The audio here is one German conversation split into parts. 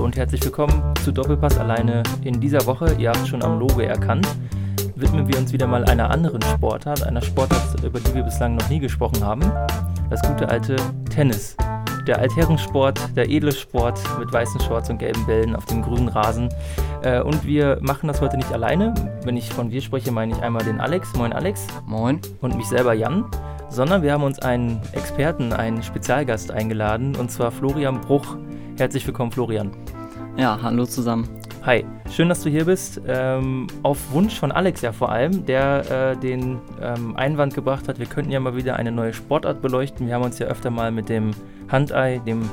Und herzlich willkommen zu Doppelpass alleine. In dieser Woche, ihr habt schon am Logo erkannt, widmen wir uns wieder mal einer anderen Sportart, einer Sportart, über die wir bislang noch nie gesprochen haben. Das gute alte Tennis. Der Altherrensport, der edle Sport mit weißen Shorts und gelben Bällen auf dem grünen Rasen. Äh, und wir machen das heute nicht alleine. Wenn ich von wir spreche, meine ich einmal den Alex. Moin Alex. Moin. Und mich selber Jan. Sondern wir haben uns einen Experten, einen Spezialgast eingeladen, und zwar Florian Bruch. Herzlich willkommen, Florian. Ja, hallo zusammen. Hi, schön, dass du hier bist. Ähm, auf Wunsch von Alex ja vor allem, der äh, den ähm, Einwand gebracht hat, wir könnten ja mal wieder eine neue Sportart beleuchten. Wir haben uns ja öfter mal mit dem Handei, dem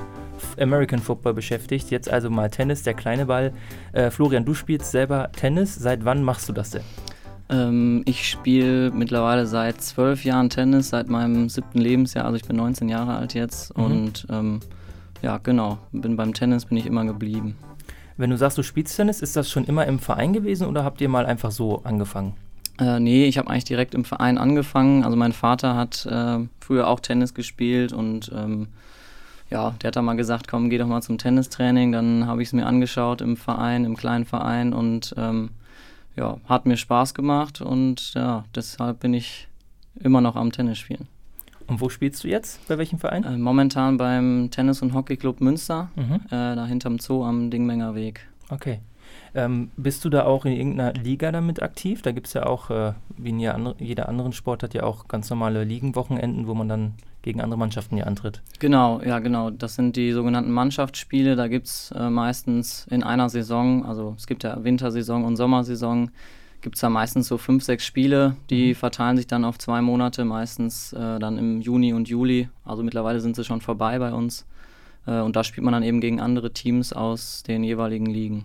American Football beschäftigt. Jetzt also mal Tennis, der kleine Ball. Äh, Florian, du spielst selber Tennis. Seit wann machst du das denn? Ähm, ich spiele mittlerweile seit zwölf Jahren Tennis, seit meinem siebten Lebensjahr. Also ich bin 19 Jahre alt jetzt mhm. und ähm, ja, genau, bin beim Tennis bin ich immer geblieben. Wenn du sagst, du spielst Tennis, ist das schon immer im Verein gewesen oder habt ihr mal einfach so angefangen? Äh, nee, ich habe eigentlich direkt im Verein angefangen. Also mein Vater hat äh, früher auch Tennis gespielt und ähm, ja, der hat da mal gesagt, komm, geh doch mal zum Tennistraining. Dann habe ich es mir angeschaut im Verein, im kleinen Verein und ähm, ja, hat mir Spaß gemacht und ja, deshalb bin ich immer noch am Tennis spielen. Und wo spielst du jetzt? Bei welchem Verein? Äh, momentan beim Tennis- und Hockeyclub Münster, mhm. äh, da hinterm Zoo am Dingmenger Weg. Okay. Ähm, bist du da auch in irgendeiner Liga damit aktiv? Da gibt es ja auch, äh, wie in jeder, jeder anderen Sport, hat ja auch ganz normale Ligenwochenenden, wo man dann gegen andere Mannschaften hier antritt. Genau, ja genau. Das sind die sogenannten Mannschaftsspiele. Da gibt es äh, meistens in einer Saison, also es gibt ja Wintersaison und Sommersaison, gibt es da meistens so fünf, sechs Spiele, die mhm. verteilen sich dann auf zwei Monate, meistens äh, dann im Juni und Juli. Also mittlerweile sind sie schon vorbei bei uns. Äh, und da spielt man dann eben gegen andere Teams aus den jeweiligen Ligen.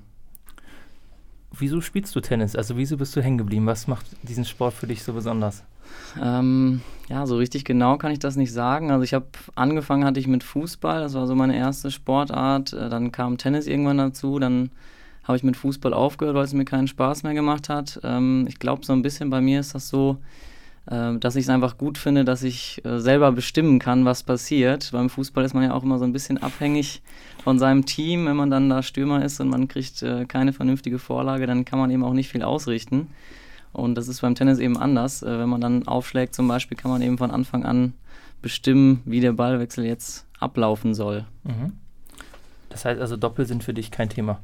Wieso spielst du Tennis? Also wieso bist du hängen geblieben? Was macht diesen Sport für dich so besonders? Ähm, ja, so richtig genau kann ich das nicht sagen. Also ich habe angefangen hatte ich mit Fußball, das war so meine erste Sportart. Äh, dann kam Tennis irgendwann dazu, dann habe ich mit Fußball aufgehört, weil es mir keinen Spaß mehr gemacht hat. Ähm, ich glaube, so ein bisschen bei mir ist das so, äh, dass ich es einfach gut finde, dass ich äh, selber bestimmen kann, was passiert. Beim Fußball ist man ja auch immer so ein bisschen abhängig von seinem Team. Wenn man dann da Stürmer ist und man kriegt äh, keine vernünftige Vorlage, dann kann man eben auch nicht viel ausrichten. Und das ist beim Tennis eben anders. Äh, wenn man dann aufschlägt zum Beispiel, kann man eben von Anfang an bestimmen, wie der Ballwechsel jetzt ablaufen soll. Mhm. Das heißt also, Doppel sind für dich kein Thema.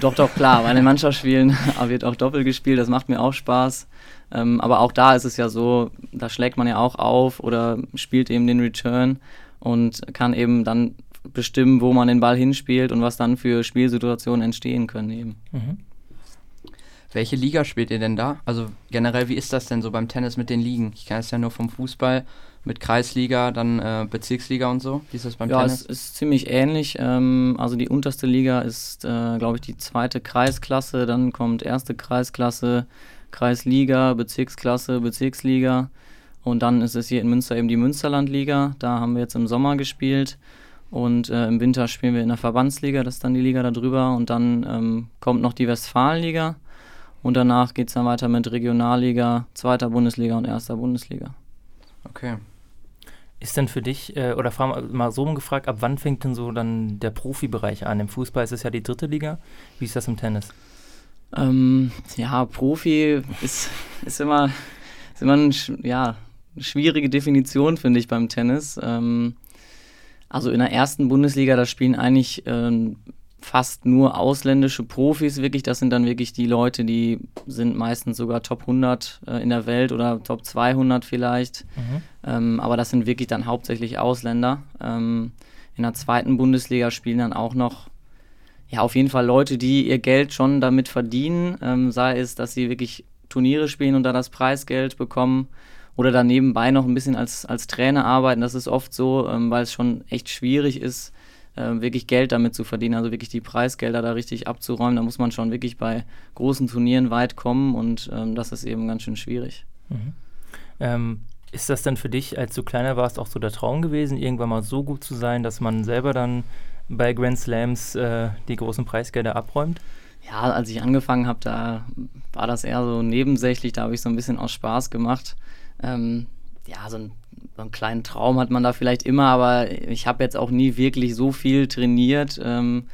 Doch, doch, klar. Bei den Mannschaftsspielen wird auch Doppel gespielt, das macht mir auch Spaß. Ähm, aber auch da ist es ja so, da schlägt man ja auch auf oder spielt eben den Return und kann eben dann bestimmen, wo man den Ball hinspielt und was dann für Spielsituationen entstehen können eben. Mhm. Welche Liga spielt ihr denn da? Also generell, wie ist das denn so beim Tennis mit den Ligen? Ich kenne es ja nur vom Fußball mit Kreisliga, dann äh, Bezirksliga und so. Wie ist das beim ja, Tennis? Ja, es ist ziemlich ähnlich. Ähm, also die unterste Liga ist, äh, glaube ich, die zweite Kreisklasse. Dann kommt erste Kreisklasse, Kreisliga, Bezirksklasse, Bezirksliga. Und dann ist es hier in Münster eben die Münsterlandliga. Da haben wir jetzt im Sommer gespielt. Und äh, im Winter spielen wir in der Verbandsliga, das ist dann die Liga darüber. Und dann ähm, kommt noch die Westfalenliga. Und danach geht es dann weiter mit Regionalliga, zweiter Bundesliga und erster Bundesliga. Okay. Ist denn für dich, äh, oder frag mal so gefragt, ab wann fängt denn so dann der Profibereich an? Im Fußball ist es ja die dritte Liga. Wie ist das im Tennis? Ähm, ja, Profi ist, ist immer, ist immer ein, ja, eine schwierige Definition, finde ich, beim Tennis. Ähm, also in der ersten Bundesliga, da spielen eigentlich ähm, fast nur ausländische Profis wirklich. Das sind dann wirklich die Leute, die sind meistens sogar Top 100 äh, in der Welt oder Top 200 vielleicht. Mhm. Ähm, aber das sind wirklich dann hauptsächlich Ausländer. Ähm, in der zweiten Bundesliga spielen dann auch noch, ja, auf jeden Fall Leute, die ihr Geld schon damit verdienen. Ähm, sei es, dass sie wirklich Turniere spielen und da das Preisgeld bekommen oder dann nebenbei noch ein bisschen als, als Trainer arbeiten. Das ist oft so, ähm, weil es schon echt schwierig ist, äh, wirklich Geld damit zu verdienen, also wirklich die Preisgelder da richtig abzuräumen. Da muss man schon wirklich bei großen Turnieren weit kommen und ähm, das ist eben ganz schön schwierig. Mhm. Ähm, ist das denn für dich, als du kleiner warst, auch so der Traum gewesen, irgendwann mal so gut zu sein, dass man selber dann bei Grand Slams äh, die großen Preisgelder abräumt? Ja, als ich angefangen habe, da war das eher so nebensächlich, da habe ich so ein bisschen aus Spaß gemacht. Ähm, ja, so ein einen kleinen Traum hat man da vielleicht immer, aber ich habe jetzt auch nie wirklich so viel trainiert. Ähm,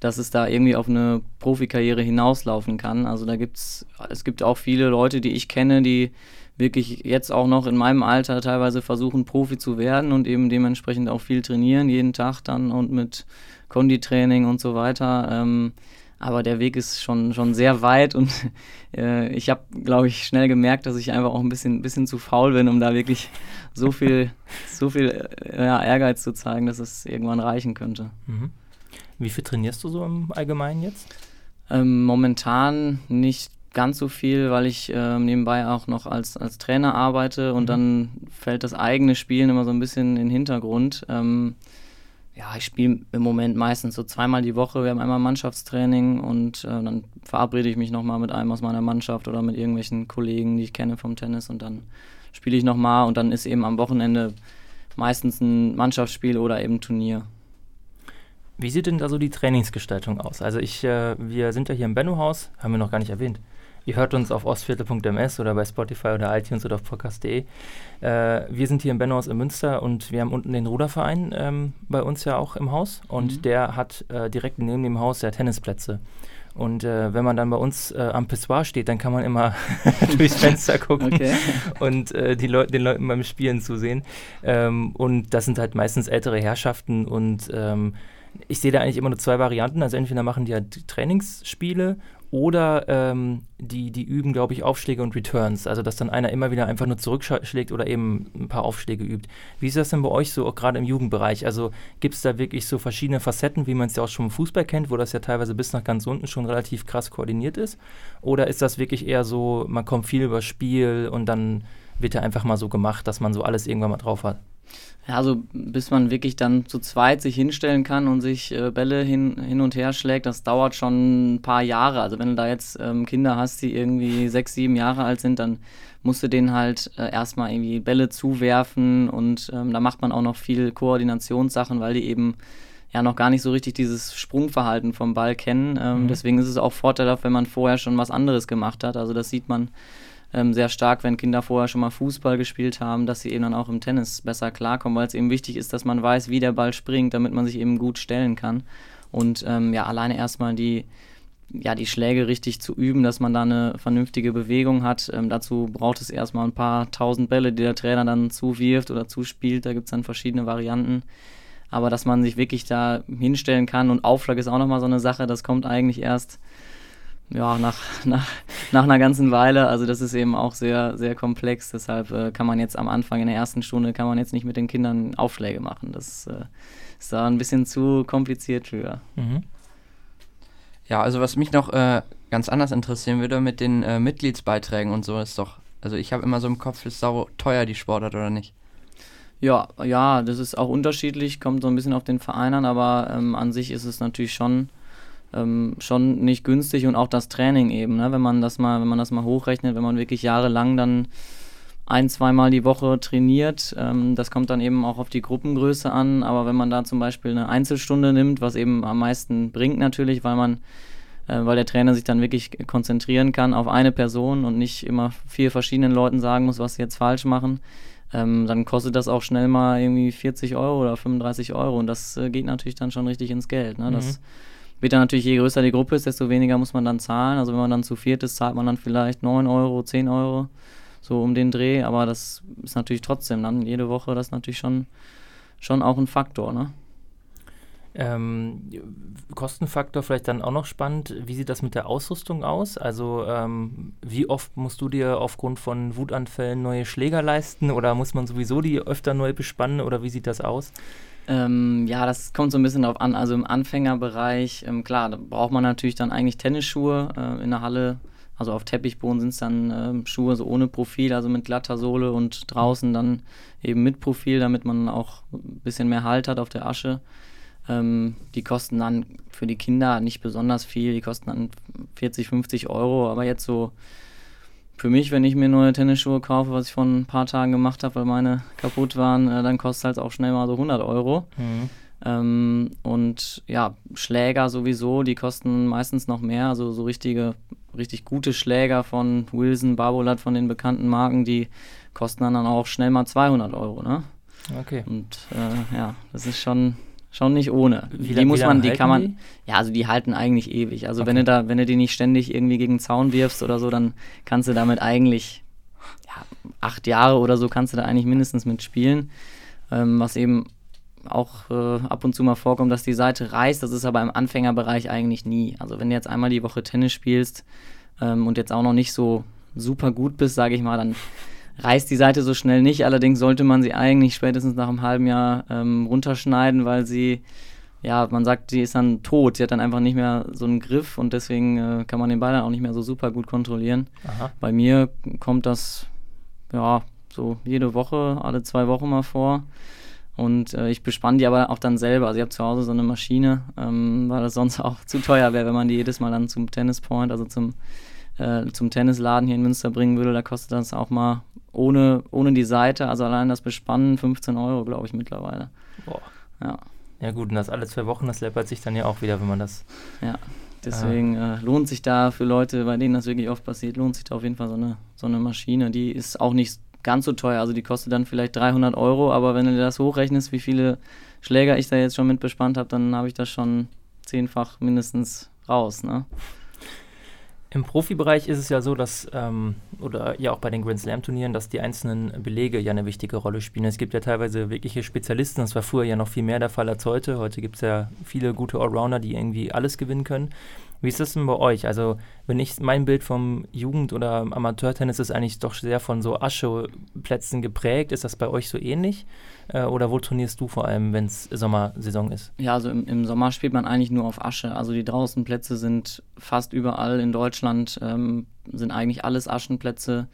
dass es da irgendwie auf eine Profikarriere hinauslaufen kann. Also da gibt's, es gibt auch viele Leute, die ich kenne, die wirklich jetzt auch noch in meinem Alter teilweise versuchen, Profi zu werden und eben dementsprechend auch viel trainieren, jeden Tag dann und mit Konditraining und so weiter. Ähm, aber der Weg ist schon, schon sehr weit und äh, ich habe, glaube ich, schnell gemerkt, dass ich einfach auch ein bisschen, bisschen zu faul bin, um da wirklich so viel, so viel äh, ja, Ehrgeiz zu zeigen, dass es irgendwann reichen könnte. Mhm. Wie viel trainierst du so im Allgemeinen jetzt? Ähm, momentan nicht ganz so viel, weil ich äh, nebenbei auch noch als, als Trainer arbeite und mhm. dann fällt das eigene Spielen immer so ein bisschen in den Hintergrund. Ähm, ja, ich spiele im Moment meistens so zweimal die Woche. Wir haben einmal Mannschaftstraining und äh, dann verabrede ich mich nochmal mit einem aus meiner Mannschaft oder mit irgendwelchen Kollegen, die ich kenne vom Tennis und dann spiele ich nochmal und dann ist eben am Wochenende meistens ein Mannschaftsspiel oder eben Turnier. Wie sieht denn da so die Trainingsgestaltung aus? Also ich, äh, wir sind ja hier im Benno-Haus, haben wir noch gar nicht erwähnt. Ihr hört uns auf ostviertel.ms oder bei Spotify oder iTunes oder auf podcast.de. Äh, wir sind hier im Bennohaus in Münster und wir haben unten den Ruderverein ähm, bei uns ja auch im Haus und mhm. der hat äh, direkt neben dem Haus ja Tennisplätze. Und äh, wenn man dann bei uns äh, am Pissoir steht, dann kann man immer durchs Fenster gucken okay. und äh, die Leu den Leuten beim Spielen zusehen. Ähm, und das sind halt meistens ältere Herrschaften und ähm, ich sehe da eigentlich immer nur zwei Varianten. Also entweder machen die halt Trainingsspiele oder ähm, die, die üben, glaube ich, Aufschläge und Returns. Also, dass dann einer immer wieder einfach nur zurückschlägt oder eben ein paar Aufschläge übt. Wie ist das denn bei euch so, gerade im Jugendbereich? Also, gibt es da wirklich so verschiedene Facetten, wie man es ja auch schon im Fußball kennt, wo das ja teilweise bis nach ganz unten schon relativ krass koordiniert ist? Oder ist das wirklich eher so, man kommt viel über Spiel und dann wird ja einfach mal so gemacht, dass man so alles irgendwann mal drauf hat? Ja, also bis man wirklich dann zu zweit sich hinstellen kann und sich äh, Bälle hin, hin und her schlägt, das dauert schon ein paar Jahre. Also wenn du da jetzt ähm, Kinder hast, die irgendwie sechs, sieben Jahre alt sind, dann musst du denen halt äh, erstmal irgendwie Bälle zuwerfen und ähm, da macht man auch noch viel Koordinationssachen, weil die eben ja noch gar nicht so richtig dieses Sprungverhalten vom Ball kennen. Ähm, mhm. Deswegen ist es auch vorteilhaft, wenn man vorher schon was anderes gemacht hat. Also das sieht man ähm, sehr stark, wenn Kinder vorher schon mal Fußball gespielt haben, dass sie eben dann auch im Tennis besser klarkommen, weil es eben wichtig ist, dass man weiß, wie der Ball springt, damit man sich eben gut stellen kann. Und ähm, ja, alleine erstmal die, ja, die Schläge richtig zu üben, dass man da eine vernünftige Bewegung hat. Ähm, dazu braucht es erstmal ein paar tausend Bälle, die der Trainer dann zuwirft oder zuspielt. Da gibt es dann verschiedene Varianten. Aber dass man sich wirklich da hinstellen kann und Aufschlag ist auch nochmal so eine Sache, das kommt eigentlich erst ja, nach, nach, nach einer ganzen Weile. Also das ist eben auch sehr, sehr komplex. Deshalb äh, kann man jetzt am Anfang in der ersten Stunde kann man jetzt nicht mit den Kindern Aufschläge machen. Das äh, ist da ein bisschen zu kompliziert für. Mhm. Ja, also was mich noch äh, ganz anders interessieren würde mit den äh, Mitgliedsbeiträgen und so ist doch, also ich habe immer so im Kopf, ist sau teuer die Sportart oder nicht? Ja, ja, das ist auch unterschiedlich, kommt so ein bisschen auf den Verein an, aber ähm, an sich ist es natürlich schon ähm, schon nicht günstig und auch das Training eben, ne? wenn man das mal, wenn man das mal hochrechnet, wenn man wirklich jahrelang dann ein, zweimal die Woche trainiert. Ähm, das kommt dann eben auch auf die Gruppengröße an. Aber wenn man da zum Beispiel eine Einzelstunde nimmt, was eben am meisten bringt natürlich, weil man, äh, weil der Trainer sich dann wirklich konzentrieren kann auf eine Person und nicht immer vier verschiedenen Leuten sagen muss, was sie jetzt falsch machen, ähm, dann kostet das auch schnell mal irgendwie 40 Euro oder 35 Euro. Und das äh, geht natürlich dann schon richtig ins Geld. Ne? Das, mhm wird dann natürlich, je größer die Gruppe ist, desto weniger muss man dann zahlen. Also wenn man dann zu viert ist, zahlt man dann vielleicht 9 Euro, 10 Euro, so um den Dreh. Aber das ist natürlich trotzdem dann jede Woche, das ist natürlich schon, schon auch ein Faktor, ne? Ähm, Kostenfaktor vielleicht dann auch noch spannend. Wie sieht das mit der Ausrüstung aus? Also ähm, wie oft musst du dir aufgrund von Wutanfällen neue Schläger leisten oder muss man sowieso die öfter neu bespannen oder wie sieht das aus? Ähm, ja, das kommt so ein bisschen darauf an. Also im Anfängerbereich, ähm, klar, da braucht man natürlich dann eigentlich Tennisschuhe äh, in der Halle. Also auf Teppichboden sind es dann ähm, Schuhe so ohne Profil, also mit glatter Sohle und draußen dann eben mit Profil, damit man auch ein bisschen mehr Halt hat auf der Asche. Ähm, die kosten dann für die Kinder nicht besonders viel, die kosten dann 40, 50 Euro, aber jetzt so für mich, wenn ich mir neue Tennisschuhe kaufe, was ich vor ein paar Tagen gemacht habe, weil meine kaputt waren, äh, dann kostet es halt auch schnell mal so 100 Euro. Mhm. Ähm, und ja, Schläger sowieso, die kosten meistens noch mehr. Also so richtige, richtig gute Schläger von Wilson, Barbolat, von den bekannten Marken, die kosten dann auch schnell mal 200 Euro. Ne? Okay. Und äh, ja, das ist schon, schon nicht ohne. Wie, die muss man, die kann man, die? ja, also die halten eigentlich ewig. Also wenn Okay. du da, wenn du die nicht ständig irgendwie gegen den Zaun wirfst oder so, dann kannst du damit eigentlich, ja, acht Jahre oder so kannst du da eigentlich mindestens mitspielen. Ähm, was eben auch äh, ab und zu mal vorkommt, dass die Seite reißt. Das ist aber im Anfängerbereich eigentlich nie. Also wenn du jetzt einmal die Woche Tennis spielst ähm, und jetzt auch noch nicht so super gut bist, sage ich mal, dann reißt die Seite so schnell nicht. Allerdings sollte man sie eigentlich spätestens nach einem halben Jahr ähm, runterschneiden, weil sie, ja, man sagt, sie ist dann tot. Sie hat dann einfach nicht mehr so einen Griff und deswegen äh, kann man den Ball dann auch nicht mehr so super gut kontrollieren. Aha. Bei mir kommt das, ja, so jede Woche, alle zwei Wochen mal vor. Und äh, ich bespanne die aber auch dann selber. Also ich habe zu Hause so eine Maschine, ähm, weil das sonst auch zu teuer wäre, wenn man die jedes Mal dann zum Tennis Point, also zum, äh, zum Tennisladen hier in Münster bringen würde. Da kostet das auch mal ohne, ohne die Seite, also allein das Bespannen 15 Euro, glaube ich, mittlerweile. Boah. Ja, Ja gut, und das alle zwei Wochen, das läppert sich dann ja auch wieder, wenn man das. deswegen äh, lohnt sich da für Leute, bei denen das wirklich oft passiert, lohnt sich da auf jeden Fall so eine, so eine Maschine. Die ist auch nicht ganz so teuer, also die kostet dann vielleicht 300 Euro, aber wenn du dir das hochrechnest, wie viele Schläger ich da jetzt schon mit bespannt habe, dann habe ich das schon zehnfach mindestens raus, ne? Im Profibereich ist es ja so, dass, ähm, oder ja auch bei den Grand Slam-Turnieren, dass die einzelnen Belege ja eine wichtige Rolle spielen. Es gibt ja teilweise wirkliche Spezialisten, das war früher ja noch viel mehr der Fall als heute. Heute gibt es ja viele gute Allrounder, die irgendwie alles gewinnen können. Wie ist das denn bei euch? Also, wenn ich mein Bild vom Jugend- oder Amateurtennis ist eigentlich doch sehr von so Ascheplätzen geprägt. Ist das bei euch so ähnlich? Äh, oder wo trainierst du vor allem, wenn es Sommersaison ist? Ja, also im, im Sommer spielt man eigentlich nur auf Asche. Also die Draußenplätze sind fast überall in Deutschland, ähm, sind eigentlich alles Aschenplätze.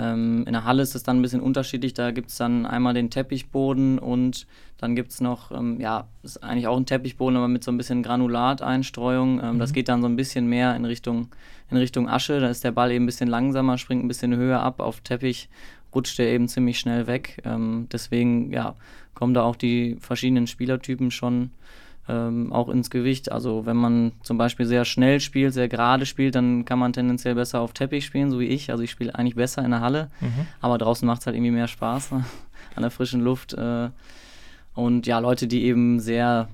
Ähm, in der Halle ist es dann ein bisschen unterschiedlich. Da gibt es dann einmal den Teppichboden und dann gibt es noch, ähm, ja, ist eigentlich auch ein Teppichboden, aber mit so ein bisschen Granulateinstreuung. Ähm, Das Mhm. geht dann so ein bisschen mehr in Richtung, in Richtung Asche. Da ist der Ball eben ein bisschen langsamer, springt ein bisschen höher ab. Auf Teppich rutscht er eben ziemlich schnell weg. Ähm, deswegen, ja, kommen da auch die verschiedenen Spielertypen schon ähm, auch ins Gewicht. Also wenn man zum Beispiel sehr schnell spielt, sehr gerade spielt, dann kann man tendenziell besser auf Teppich spielen, so wie ich. Also ich spiele eigentlich besser in der Halle, Mhm. aber draußen macht es halt irgendwie mehr Spaß ne? an der frischen Luft. Äh, und ja, Leute, die eben sehr,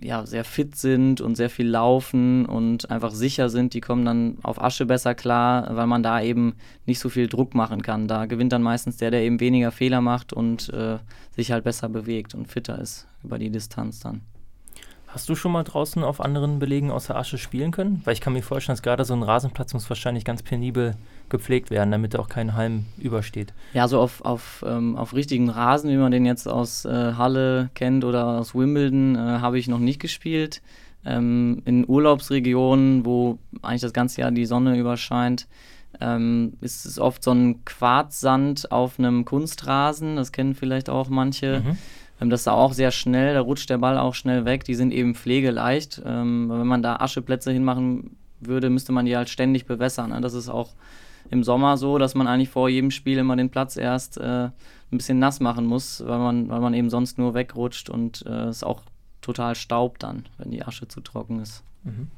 ja, sehr fit sind und sehr viel laufen und einfach sicher sind, die kommen dann auf Asche besser klar, weil man da eben nicht so viel Druck machen kann. Da gewinnt dann meistens der, der eben weniger Fehler macht und äh, sich halt besser bewegt und fitter ist über die Distanz dann. Hast du schon mal draußen auf anderen Belegen außer Asche spielen können? Weil ich kann mir vorstellen, dass gerade so ein Rasenplatz muss wahrscheinlich ganz penibel gepflegt werden, damit da auch kein Halm übersteht. Ja, so auf, auf, ähm, auf richtigen Rasen, wie man den jetzt aus äh, Halle kennt oder aus Wimbledon, äh, habe ich noch nicht gespielt. Ähm, in Urlaubsregionen, wo eigentlich das ganze Jahr die Sonne überscheint, ähm, ist es oft so ein Quarzsand auf einem Kunstrasen. Das kennen vielleicht auch manche. Mhm. Ähm, das ist auch sehr schnell, da rutscht der Ball auch schnell weg. Die sind eben pflegeleicht. Ähm, wenn man da Ascheplätze hinmachen würde, müsste man die halt ständig bewässern. Ne? Das ist auch im Sommer so, dass man eigentlich vor jedem Spiel immer den Platz erst äh, ein bisschen nass machen muss, weil man, weil man eben sonst nur wegrutscht und äh, es auch total staubt dann, wenn die Asche zu trocken ist. Mhm.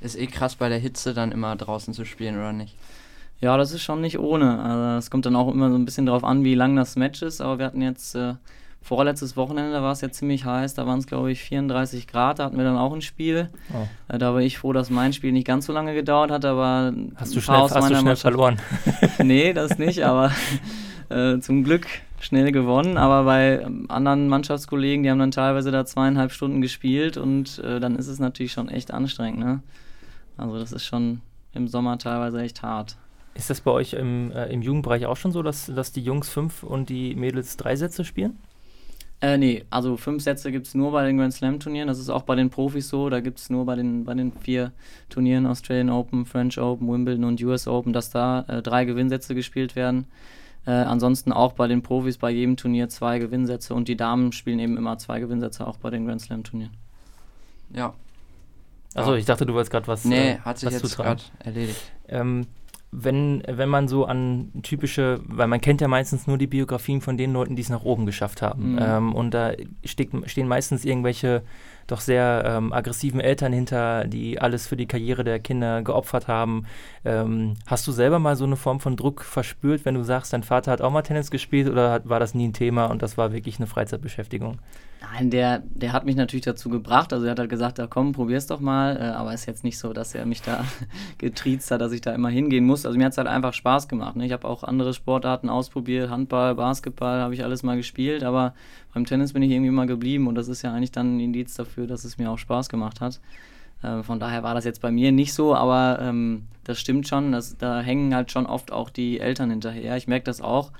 Ist eh krass bei der Hitze dann immer draußen zu spielen, oder nicht? Ja, das ist schon nicht ohne. Also es kommt dann auch immer so ein bisschen drauf an, wie lang das Match ist. Aber wir hatten jetzt äh, vorletztes Wochenende, war es ja ziemlich heiß. Da waren es, glaube ich, 34 Grad. Da hatten wir dann auch ein Spiel. Oh. Äh, da war ich froh, dass mein Spiel nicht ganz so lange gedauert hat. Aber Hast du schnell, hast du schnell Mannschaft- verloren? nee, das nicht, aber äh, zum Glück schnell gewonnen. Aber bei ähm, anderen Mannschaftskollegen, die haben dann teilweise da zweieinhalb Stunden gespielt und äh, dann ist es natürlich schon echt anstrengend. Ne? Also das ist schon im Sommer teilweise echt hart. Ist das bei euch im, äh, im Jugendbereich auch schon so, dass, dass die Jungs fünf und die Mädels drei Sätze spielen? Äh, nee, also fünf Sätze gibt es nur bei den Grand Slam Turnieren. Das ist auch bei den Profis so. Da gibt es nur bei den, bei den vier Turnieren, Australian Open, French Open, Wimbledon und US Open, dass da äh, drei Gewinnsätze gespielt werden. Äh, ansonsten auch bei den Profis bei jedem Turnier zwei Gewinnsätze und die Damen spielen eben immer zwei Gewinnsätze auch bei den Grand Slam Turnieren. Ja. Achso, Ja. ich dachte, du wolltest gerade was. Nee, äh, hat sich was jetzt gerade erledigt. Ähm, wenn, wenn man so an typische, weil man kennt ja meistens nur die Biografien von den Leuten, die es nach oben geschafft haben. Mhm. Ähm, und da steck, stehen meistens irgendwelche doch sehr ähm, aggressiven Eltern hinter, die alles für die Karriere der Kinder geopfert haben. Ähm, hast du selber mal so eine Form von Druck verspürt, wenn du sagst, dein Vater hat auch mal Tennis gespielt oder hat, war das nie ein Thema und das war wirklich eine Freizeitbeschäftigung? Nein, der, der hat mich natürlich dazu gebracht. Also er hat halt gesagt, ja, komm, probier's doch mal. Äh, aber ist jetzt nicht so, dass er mich da getriezt hat, dass ich da immer hingehen muss. Also mir hat es halt einfach Spaß gemacht. Ne? Ich habe auch andere Sportarten ausprobiert, Handball, Basketball, habe ich alles mal gespielt. Aber beim Tennis bin ich irgendwie immer geblieben und das ist ja eigentlich dann ein Indiz dafür, dass es mir auch Spaß gemacht hat. Äh, von daher war das jetzt bei mir nicht so, aber ähm, das stimmt schon. Das, da hängen halt schon oft auch die Eltern hinterher. Ich merke das auch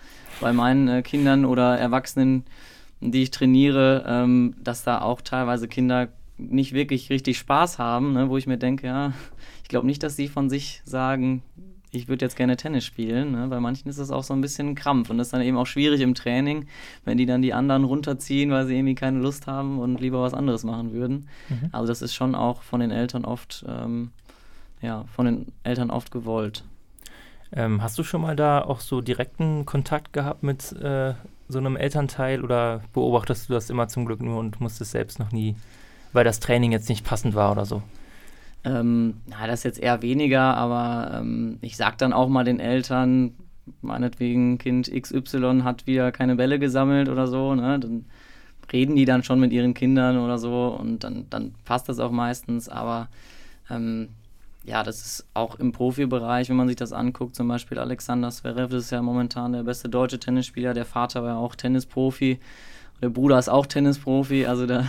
bei meinen äh, Kindern oder Erwachsenen die ich trainiere, ähm, dass da auch teilweise Kinder nicht wirklich richtig Spaß haben, ne, wo ich mir denke, ja, ich glaube nicht, dass sie von sich sagen, ich würde jetzt gerne Tennis spielen. Ne? Bei manchen ist das auch so ein bisschen ein Krampf und das ist dann eben auch schwierig im Training, wenn die dann die anderen runterziehen, weil sie irgendwie keine Lust haben und lieber was anderes machen würden. Mhm. Also das ist schon auch von den Eltern oft, ähm, ja, von den Eltern oft gewollt. Ähm, hast du schon mal da auch so direkten Kontakt gehabt mit äh, so einem Elternteil oder beobachtest du das immer zum Glück nur und musstest selbst noch nie, weil das Training jetzt nicht passend war oder so? Ähm, na, das jetzt eher weniger, aber ähm, ich sag dann auch mal den Eltern, meinetwegen Kind XY hat wieder keine Bälle gesammelt oder so, ne? Dann reden die dann schon mit ihren Kindern oder so und dann, dann passt das auch meistens, aber ähm, ja, das ist auch im Profibereich, wenn man sich das anguckt, zum Beispiel Alexander Zverev, das ist ja momentan der beste deutsche Tennisspieler, der Vater war ja auch Tennisprofi, der Bruder ist auch Tennisprofi, also da,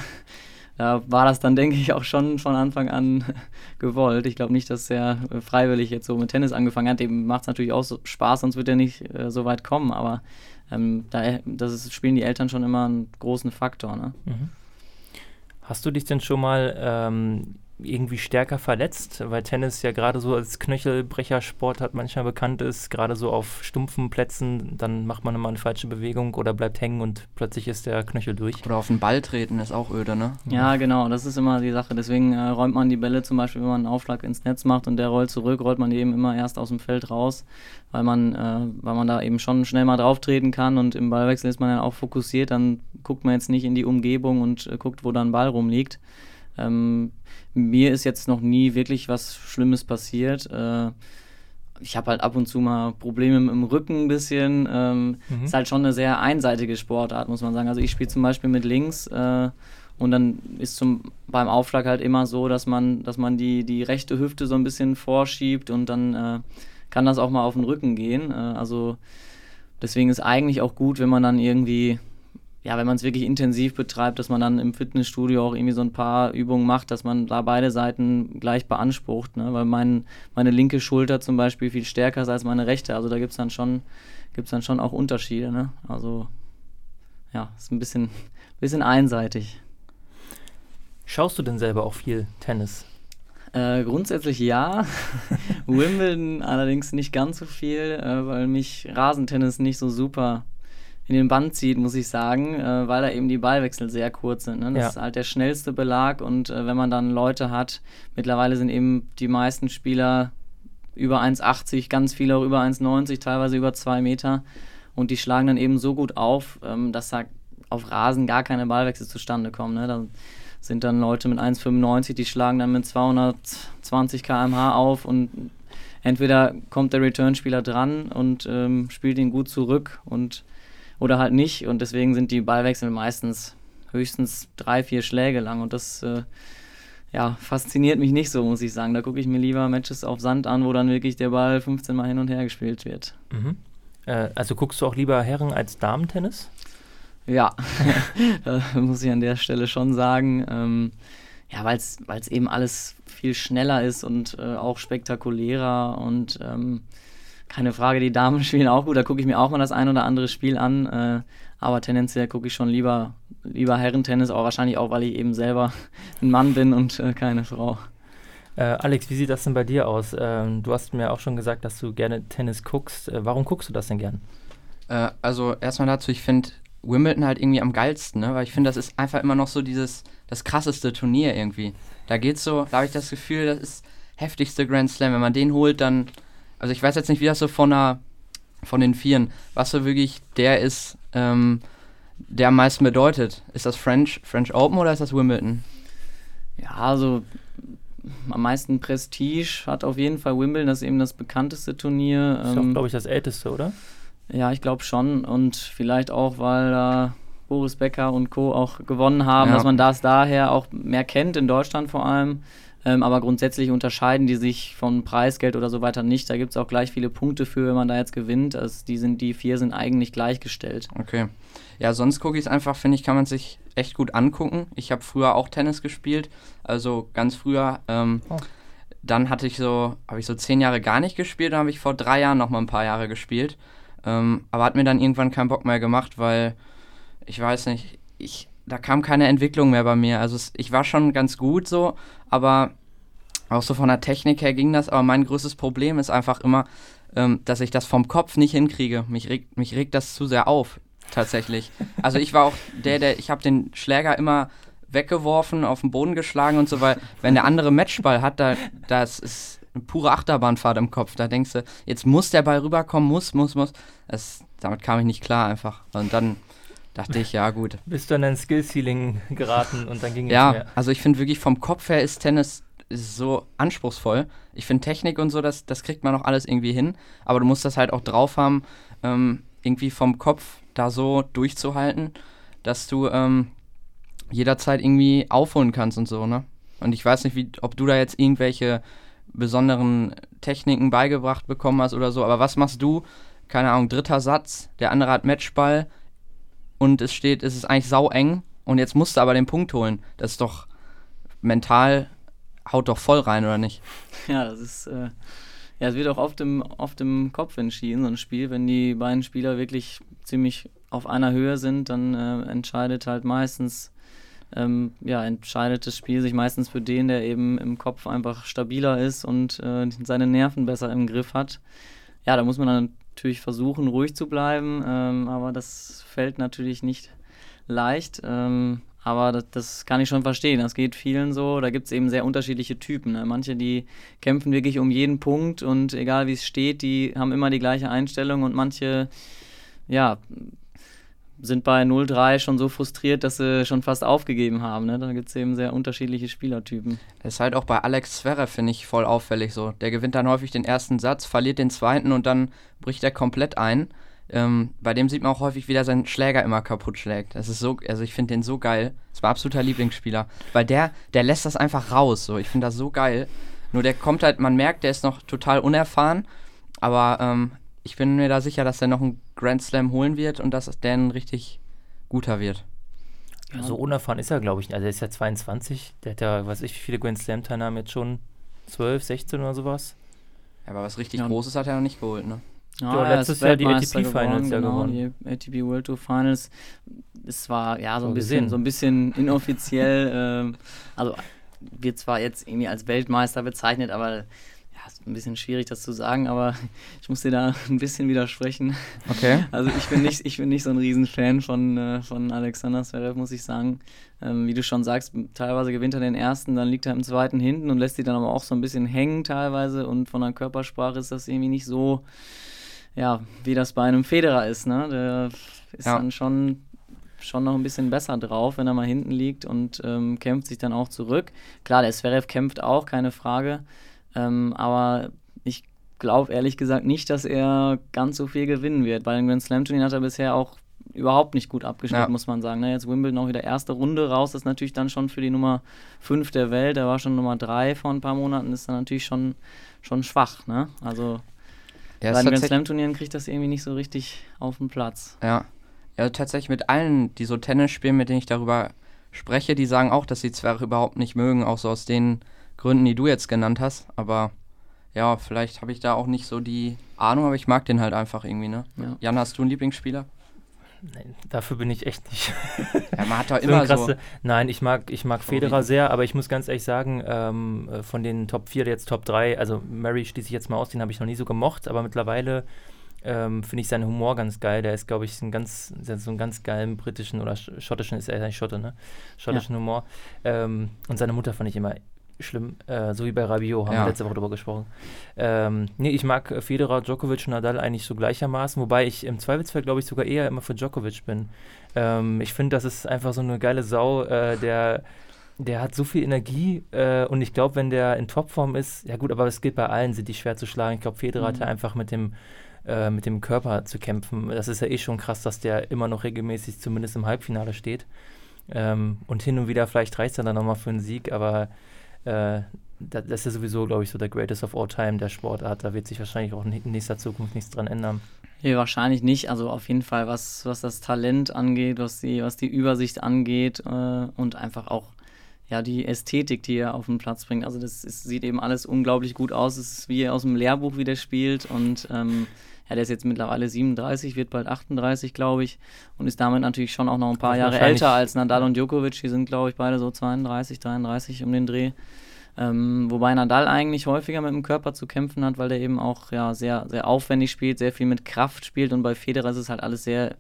da war das dann, denke ich, auch schon von Anfang an gewollt. Ich glaube nicht, dass er freiwillig jetzt so mit Tennis angefangen hat, dem macht es natürlich auch so Spaß, sonst wird er nicht äh, so weit kommen, aber ähm, da das ist, spielen die Eltern schon immer einen großen Faktor. Ne? Mhm. Hast du dich denn schon mal ähm, irgendwie stärker verletzt, weil Tennis ja gerade so als Knöchelbrechersport hat manchmal bekannt ist, gerade so auf stumpfen Plätzen, dann macht man immer eine falsche Bewegung oder bleibt hängen und plötzlich ist der Knöchel durch. Oder auf den Ball treten ist auch öde, ne? Ja, genau, das ist immer die Sache. Deswegen äh, räumt man die Bälle zum Beispiel, wenn man einen Aufschlag ins Netz macht und der rollt zurück, rollt man die eben immer erst aus dem Feld raus, weil man, äh, weil man da eben schon schnell mal drauf treten kann und im Ballwechsel ist man dann auch fokussiert, dann guckt man jetzt nicht in die Umgebung und äh, guckt, wo da ein Ball rumliegt. Ähm, mir ist jetzt noch nie wirklich was Schlimmes passiert. Äh, ich habe halt ab und zu mal Probleme im Rücken ein bisschen. Ähm, mhm. Ist halt schon eine sehr einseitige Sportart, muss man sagen. Also ich spiele zum Beispiel mit links äh, und dann ist zum, beim Aufschlag halt immer so, dass man, dass man die, die rechte Hüfte so ein bisschen vorschiebt und dann äh, kann das auch mal auf den Rücken gehen. Äh, also deswegen ist eigentlich auch gut, wenn man dann irgendwie ja, wenn man es wirklich intensiv betreibt, dass man dann im Fitnessstudio auch irgendwie so ein paar Übungen macht, dass man da beide Seiten gleich beansprucht. Ne? Weil mein, meine linke Schulter zum Beispiel viel stärker ist als meine rechte. Also da gibt es dann schon, gibt's dann schon auch Unterschiede. Ne? Also ja, ist ein bisschen, bisschen einseitig. Schaust du denn selber auch viel Tennis? Äh, grundsätzlich ja. Wimbledon allerdings nicht ganz so viel, äh, weil mich Rasentennis nicht so super in den Band zieht, muss ich sagen, äh, weil da eben die Ballwechsel sehr kurz sind. Ne? Das ja. ist halt der schnellste Belag und äh, wenn man dann Leute hat, mittlerweile sind eben die meisten Spieler über 1,80, ganz viele auch über 1,90, teilweise über 2 Meter und die schlagen dann eben so gut auf, ähm, dass da auf Rasen gar keine Ballwechsel zustande kommen. Ne? Da sind dann Leute mit 1,95, die schlagen dann mit 220 km/h auf und entweder kommt der Return-Spieler dran und ähm, spielt ihn gut zurück und oder halt nicht. Und deswegen sind die Ballwechsel meistens höchstens drei, vier Schläge lang. Und das äh, ja, fasziniert mich nicht so, muss ich sagen. Da gucke ich mir lieber Matches auf Sand an, wo dann wirklich der Ball 15 Mal hin und her gespielt wird. Mhm. Äh, also guckst du auch lieber Herren- als Damen-Tennis? Ja, muss ich an der Stelle schon sagen. Ähm, ja, weil es eben alles viel schneller ist und äh, auch spektakulärer und ähm, keine Frage, die Damen spielen auch gut. Da gucke ich mir auch mal das ein oder andere Spiel an. Äh, aber tendenziell gucke ich schon lieber, lieber Herrentennis, auch wahrscheinlich auch, weil ich eben selber ein Mann bin und äh, keine Frau. Äh, Alex, wie sieht das denn bei dir aus? Ähm, du hast mir auch schon gesagt, dass du gerne Tennis guckst. Äh, warum guckst du das denn gern? Äh, also erstmal dazu, ich finde Wimbledon halt irgendwie am geilsten, ne? weil ich finde, das ist einfach immer noch so dieses, das krasseste Turnier irgendwie. Da geht's so, da habe ich das Gefühl, das ist heftigste Grand Slam. Wenn man den holt, dann also ich weiß jetzt nicht, wie das so von, einer, von den Vieren, was so wirklich der ist, ähm, der am meisten bedeutet. Ist das French, French Open oder ist das Wimbledon? Ja, also am meisten Prestige hat auf jeden Fall Wimbledon, das ist eben das bekannteste Turnier. Das ist auch, glaube ich, das älteste, oder? Ja, ich glaube schon. Und vielleicht auch, weil da äh, Boris Becker und Co. auch gewonnen haben, ja. dass man das daher auch mehr kennt, in Deutschland vor allem. Ähm, aber grundsätzlich unterscheiden die sich von Preisgeld oder so weiter nicht. Da gibt es auch gleich viele Punkte für, wenn man da jetzt gewinnt. Also die, sind, die vier sind eigentlich gleichgestellt. Okay. Ja, sonst gucke ich es einfach, finde ich, kann man sich echt gut angucken. Ich habe früher auch Tennis gespielt, also ganz früher. Ähm, oh. Dann hatte ich so, habe ich so zehn Jahre gar nicht gespielt, dann habe ich vor drei Jahren noch mal ein paar Jahre gespielt. Ähm, aber hat mir dann irgendwann keinen Bock mehr gemacht, weil ich weiß nicht, ich, da kam keine Entwicklung mehr bei mir. Also es, ich war schon ganz gut so, aber auch so von der Technik her ging das. Aber mein größtes Problem ist einfach immer, ähm, dass ich das vom Kopf nicht hinkriege. Mich regt, mich regt das zu sehr auf, tatsächlich. Also ich war auch der, der, ich habe den Schläger immer weggeworfen, auf den Boden geschlagen und so, weil wenn der andere Matchball hat, da, das ist eine pure Achterbahnfahrt im Kopf. Da denkst du, jetzt muss der Ball rüberkommen, muss, muss, muss. Das, damit kam ich nicht klar einfach. Und dann dachte ich, ja gut. Bist du in ein Skill-Ceiling geraten und dann ging es Ja, also ich finde wirklich vom Kopf her ist Tennis so anspruchsvoll. Ich finde Technik und so, das, das kriegt man auch alles irgendwie hin. Aber du musst das halt auch drauf haben, ähm, irgendwie vom Kopf da so durchzuhalten, dass du ähm, jederzeit irgendwie aufholen kannst und so, ne? Und ich weiß nicht, wie, ob du da jetzt irgendwelche besonderen Techniken beigebracht bekommen hast oder so, aber was machst du? Keine Ahnung, dritter Satz, der andere hat Matchball und es steht, es ist eigentlich sau eng und jetzt musst du aber den Punkt holen. Das ist doch mental, haut doch voll rein, oder nicht? Ja, das ist, äh, ja, es wird auch oft im, oft im Kopf entschieden, so ein Spiel. Wenn die beiden Spieler wirklich ziemlich auf einer Höhe sind, dann äh, entscheidet halt meistens ähm, ja, entscheidet das Spiel sich meistens für den, der eben im Kopf einfach stabiler ist und äh, seine Nerven besser im Griff hat. Ja, da muss man dann natürlich versuchen, ruhig zu bleiben, ähm, aber das fällt natürlich nicht leicht. Ähm, aber das, das, kann ich schon verstehen. Das geht vielen so. Da gibt es eben sehr unterschiedliche Typen. Ne? Manche, die kämpfen wirklich um jeden Punkt und egal wie es steht, die haben immer die gleiche Einstellung und manche, ja, sind bei 0-3 schon so frustriert, dass sie schon fast aufgegeben haben. Ne? Da gibt es eben sehr unterschiedliche Spielertypen. Das ist halt auch bei Alex Zverev, finde ich, voll auffällig so. Der gewinnt dann häufig den ersten Satz, verliert den zweiten und dann bricht er komplett ein. Ähm, bei dem sieht man auch häufig, wie der seinen Schläger immer kaputt schlägt. Das ist so, also ich finde den so geil. Das war absoluter Lieblingsspieler. Weil der, der lässt das einfach raus. So. Ich finde das so geil. Nur der kommt halt, man merkt, der ist noch total unerfahren. Aber ähm, ich bin mir da sicher, dass er noch einen Grand Slam holen wird und dass der ein richtig guter wird. Ja, so unerfahren ist er, glaube ich. Also er ist ja 22. Der hat ja, weiß ich, wie viele Grand Slam-Teilnahmen jetzt schon? 12, 16 oder sowas? Ja, aber was richtig ja. Großes hat er noch nicht geholt, ne? Ja, ja letztes Jahr die ATP-Finals ja genau, gewonnen. Die ATP World Tour Finals. Es war ja so, ein bisschen, so ein bisschen inoffiziell. ähm, also wird zwar jetzt irgendwie als Weltmeister bezeichnet, aber ist ein bisschen schwierig, das zu sagen, aber ich muss dir da ein bisschen widersprechen. Okay. Also ich bin nicht, ich bin nicht so ein Riesenfan von, äh, von Alexander Zverev, muss ich sagen. Ähm, wie du schon sagst, teilweise gewinnt er den ersten, dann liegt er im zweiten hinten und lässt sich dann aber auch so ein bisschen hängen teilweise und von der Körpersprache ist das irgendwie nicht so, ja, wie das bei einem Federer ist, ne? Der ist ja. dann schon schon noch ein bisschen besser drauf, wenn er mal hinten liegt und ähm, kämpft sich dann auch zurück. Klar, der Zverev kämpft auch, keine Frage. Ähm, aber ich glaube ehrlich gesagt nicht, dass er ganz so viel gewinnen wird. Bei den Grand Slam Turnieren hat er bisher auch überhaupt nicht gut abgeschnitten, ja. muss man sagen. Ne? Jetzt Wimbledon auch wieder erste Runde raus, das ist natürlich dann schon für die Nummer 5 der Welt. Er war schon Nummer 3 vor ein paar Monaten, ist dann natürlich schon, schon schwach. Ne? Also ja, bei den Grand Slam Turnieren kriegt das irgendwie nicht so richtig auf den Platz. Ja. Ja, tatsächlich mit allen, die so Tennis spielen, mit denen ich darüber spreche, die sagen auch, dass sie Zwerge überhaupt nicht mögen, auch so aus den Gründen, die du jetzt genannt hast. Aber ja, vielleicht habe ich da auch nicht so die Ahnung, aber ich mag den halt einfach irgendwie, ne? Ja. Jan, hast du einen Lieblingsspieler? Nein, dafür bin ich echt nicht. Ja, man hat doch immer so, krasse, Nein, ich mag, ich mag Federer sehr, aber ich muss ganz ehrlich sagen, ähm, äh, von den Top 4, jetzt Top 3, also Mary schließe ich jetzt mal aus, den habe ich noch nie so gemocht, aber mittlerweile ähm, finde ich seinen Humor ganz geil. Der ist, glaube ich, ein ganz, so einen ganz geilen britischen oder schottischen, ist er eigentlich Schotte, ne? Schottischen ja. Humor. Ähm, und seine Mutter fand ich immer schlimm, äh, so wie bei Rabiot, haben ja. wir letzte Woche darüber gesprochen. Ähm, nee, ich mag Federer, Djokovic und Nadal eigentlich so gleichermaßen, wobei ich im Zweifelsfall, glaube ich, sogar eher immer für Djokovic bin. Ähm, ich finde, das ist einfach so eine geile Sau, äh, der der hat so viel Energie äh, und ich glaube, wenn der in Topform ist, ja gut, aber es geht bei allen, sind die schwer zu schlagen. Ich glaube, Federer mhm. hat ja einfach mit dem, äh, mit dem Körper zu kämpfen. Das ist ja eh schon krass, dass der immer noch regelmäßig zumindest im Halbfinale steht. Ähm, und hin und wieder, vielleicht reicht es dann nochmal für einen Sieg, aber äh, das, ist ja sowieso, glaube ich, so der Greatest of All Time der Sportart. Da wird sich wahrscheinlich auch in nächster Zukunft nichts dran ändern. Nee, wahrscheinlich nicht. Also auf jeden Fall, was, was das Talent angeht, was die, was die Übersicht angeht äh, und einfach auch ja, die Ästhetik, die er auf den Platz bringt. Also das ist, sieht eben alles unglaublich gut aus. Es ist wie aus dem Lehrbuch, wie der spielt. Und ähm, ja, der ist jetzt mittlerweile 37, wird bald 38, glaube ich. Und ist damit natürlich schon auch noch ein paar Jahre älter als Nadal und Djokovic. Die sind, glaube ich, beide so 32, 33 um den Dreh. Ähm, wobei Nadal eigentlich häufiger mit dem Körper zu kämpfen hat, weil der eben auch ja, sehr, sehr aufwendig spielt, sehr viel mit Kraft spielt und bei Federer ist es halt alles sehr,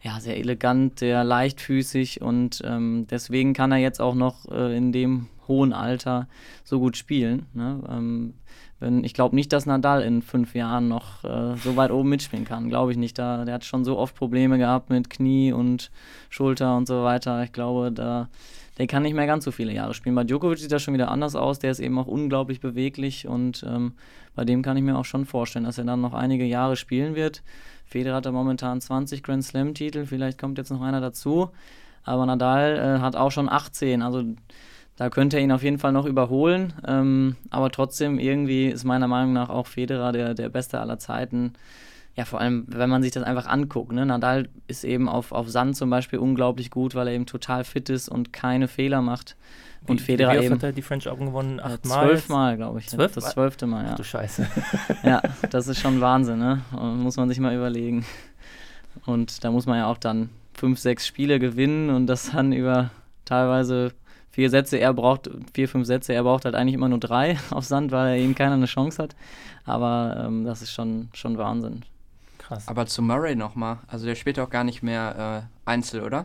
ja, sehr elegant, sehr leichtfüßig und ähm, deswegen kann er jetzt auch noch äh, in dem hohen Alter so gut spielen. Ne? Ähm, wenn, ich glaube nicht, dass Nadal in fünf Jahren noch äh, so weit oben mitspielen kann. Glaube ich nicht. Da, der hat schon so oft Probleme gehabt mit Knie und Schulter und so weiter. Ich glaube, da der kann nicht mehr ganz so viele Jahre spielen. Bei Djokovic sieht das schon wieder anders aus. Der ist eben auch unglaublich beweglich und ähm, bei dem kann ich mir auch schon vorstellen, dass er dann noch einige Jahre spielen wird. Federer hat da momentan 20 Grand Slam-Titel, vielleicht kommt jetzt noch einer dazu. Aber Nadal äh, hat auch schon 18, also da könnte er ihn auf jeden Fall noch überholen. Ähm, aber trotzdem, irgendwie ist meiner Meinung nach auch Federer der, der Beste aller Zeiten ja, vor allem, wenn man sich das einfach anguckt. Ne? Nadal ist eben auf, auf Sand zum Beispiel unglaublich gut, weil er eben total fit ist und keine Fehler macht. Und wie, Federer wie eben. hat er die French Open gewonnen? Achtmal? Zwölfmal, glaube ich. Zwölf? Das zwölfte Mal, ja. Ach du Scheiße. ja, das ist schon Wahnsinn, ne? muss man sich mal überlegen. Und da muss man ja auch dann fünf, sechs Spiele gewinnen und das dann über teilweise vier Sätze. Er braucht vier, fünf Sätze. Er braucht halt eigentlich immer nur drei auf Sand, weil er eben keiner eine Chance hat. Aber ähm, das ist schon, schon Wahnsinn. Krass. Aber zu Murray nochmal. Also der spielt auch gar nicht mehr äh, Einzel, oder?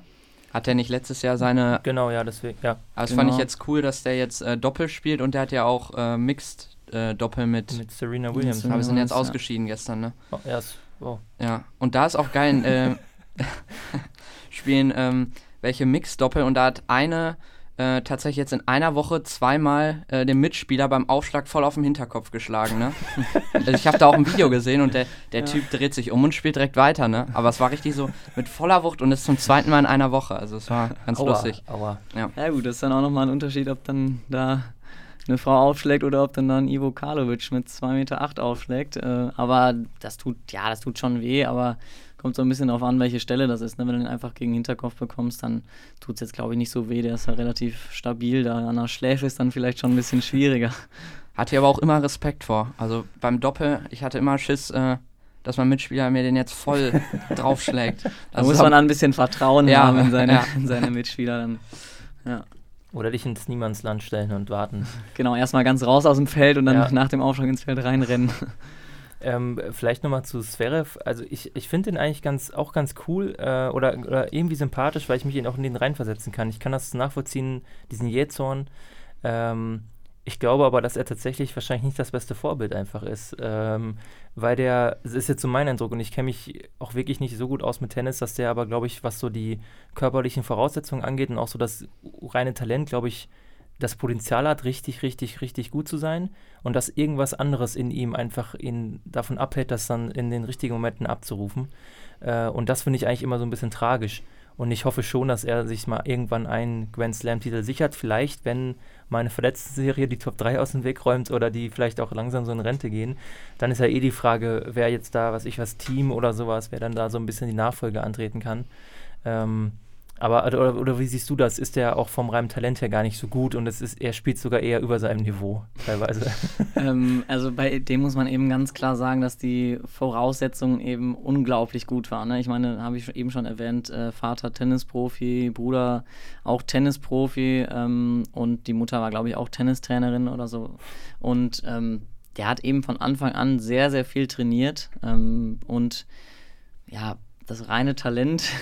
Hat er nicht letztes Jahr seine. Genau, ja, deswegen, ja. Also genau. fand ich jetzt cool, dass der jetzt äh, Doppel spielt und der hat ja auch äh, Mixed äh, Doppel mit. Mit Serena Williams. Aber wir sind jetzt ja. ausgeschieden gestern, ne? Oh, ja, oh. ja, und da ist auch geil, äh, spielen ähm, welche Mixed Doppel und da hat eine äh, tatsächlich jetzt in einer Woche zweimal äh, den Mitspieler beim Aufschlag voll auf den Hinterkopf geschlagen. Ne? also ich habe da auch ein Video gesehen und der, der ja. Typ dreht sich um und spielt direkt weiter. Ne? Aber es war richtig so mit voller Wucht und ist zum zweiten Mal in einer Woche. Also es war ganz aua, lustig. Aua. Ja. ja gut, das ist dann auch nochmal ein Unterschied, ob dann da eine Frau aufschlägt oder ob dann dann Ivo Karlovic mit 2,8 Meter acht aufschlägt. Äh, aber das tut, ja, das tut schon weh, aber kommt so ein bisschen darauf an, welche Stelle das ist. Ne? Wenn du den einfach gegen den Hinterkopf bekommst, dann tut es jetzt, glaube ich, nicht so weh. Der ist ja relativ stabil. Da an der Schläfe ist dann vielleicht schon ein bisschen schwieriger. Hatte ich aber auch immer Respekt vor. Also beim Doppel, ich hatte immer Schiss, äh, dass mein Mitspieler mir den jetzt voll draufschlägt. Da muss man dann ein bisschen Vertrauen ja, haben in seine, ja. in seine Mitspieler. Dann. Ja. Oder dich ins Niemandsland stellen und warten. Genau, erstmal ganz raus aus dem Feld und dann ja. nach dem Aufschlag ins Feld reinrennen. Ähm, vielleicht nochmal zu Zverev. Also ich, ich finde den eigentlich ganz, auch ganz cool äh, oder, oder irgendwie sympathisch, weil ich mich ihn auch in den reinversetzen kann. Ich kann das nachvollziehen, diesen Jähzorn. Ähm, ich glaube aber, dass er tatsächlich wahrscheinlich nicht das beste Vorbild einfach ist, ähm, weil der, das ist jetzt so mein Eindruck und ich kenne mich auch wirklich nicht so gut aus mit Tennis, dass der aber, glaube ich, was so die körperlichen Voraussetzungen angeht und auch so das reine Talent, glaube ich, das Potenzial hat, richtig, richtig, richtig gut zu sein und dass irgendwas anderes in ihm einfach ihn davon abhält, das dann in den richtigen Momenten abzurufen. Äh, und das finde ich eigentlich immer so ein bisschen tragisch. Und ich hoffe schon, dass er sich mal irgendwann einen Grand Slam-Titel sichert. Vielleicht, wenn meine Verletzten-Serie die Top 3 aus dem Weg räumt oder die vielleicht auch langsam so in Rente gehen, dann ist ja eh die Frage, wer jetzt da, was ich was, Team oder sowas, wer dann da so ein bisschen die Nachfolge antreten kann. Ähm, aber oder, oder, wie siehst du das? Ist der auch vom reinen Talent her gar nicht so gut und es ist, er spielt sogar eher über seinem Niveau teilweise? ähm, also bei dem muss man eben ganz klar sagen, dass die Voraussetzungen eben unglaublich gut waren. Ne? Ich meine, habe ich eben schon erwähnt, äh, Vater Tennisprofi, Bruder auch Tennisprofi ähm, und die Mutter war, glaube ich, auch Tennistrainerin oder so. Und ähm, der hat eben von Anfang an sehr, sehr viel trainiert ähm, und ja, das reine Talent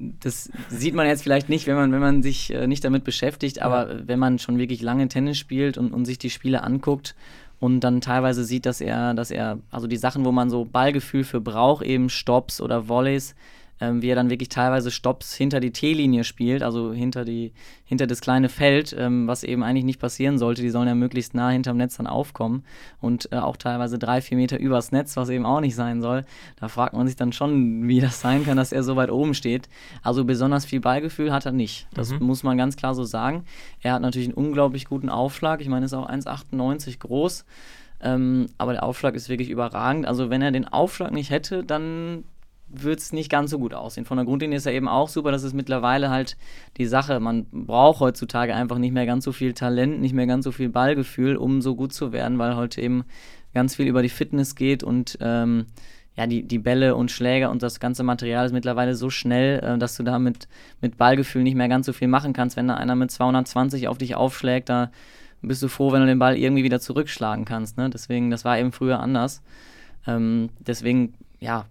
das sieht man jetzt vielleicht nicht, wenn man, wenn man sich äh, nicht damit beschäftigt, aber ja. wenn man schon wirklich lange Tennis spielt und, und sich die Spiele anguckt und dann teilweise sieht, dass er, dass er, also die Sachen, wo man so Ballgefühl für braucht, eben Stops oder Volleys, ähm, wie er dann wirklich teilweise Stops hinter die T-Linie spielt, also hinter, die, hinter das kleine Feld, ähm, was eben eigentlich nicht passieren sollte. Die sollen ja möglichst nah hinterm Netz dann aufkommen und äh, auch teilweise drei, vier Meter übers Netz, was eben auch nicht sein soll. Da fragt man sich dann schon, wie das sein kann, dass er so weit oben steht. Also besonders viel Ballgefühl hat er nicht. Das mhm. muss man ganz klar so sagen. Er hat natürlich einen unglaublich guten Aufschlag. Ich meine, er ist auch 1,98 groß. Ähm, aber der Aufschlag ist wirklich überragend. Also wenn er den Aufschlag nicht hätte, dann wird es nicht ganz so gut aussehen. Von der Grundlinie ist er eben auch super, das ist mittlerweile halt die Sache. Man braucht heutzutage einfach nicht mehr ganz so viel Talent, nicht mehr ganz so viel Ballgefühl, um so gut zu werden, weil heute eben ganz viel über die Fitness geht und ähm, ja, die, die Bälle und Schläger und das ganze Material ist mittlerweile so schnell, äh, dass du da mit, mit Ballgefühl nicht mehr ganz so viel machen kannst. Wenn da einer mit 220 auf dich aufschlägt, da bist du froh, wenn du den Ball irgendwie wieder zurückschlagen kannst. Ne? Deswegen, das war eben früher anders. Ähm, deswegen, ja,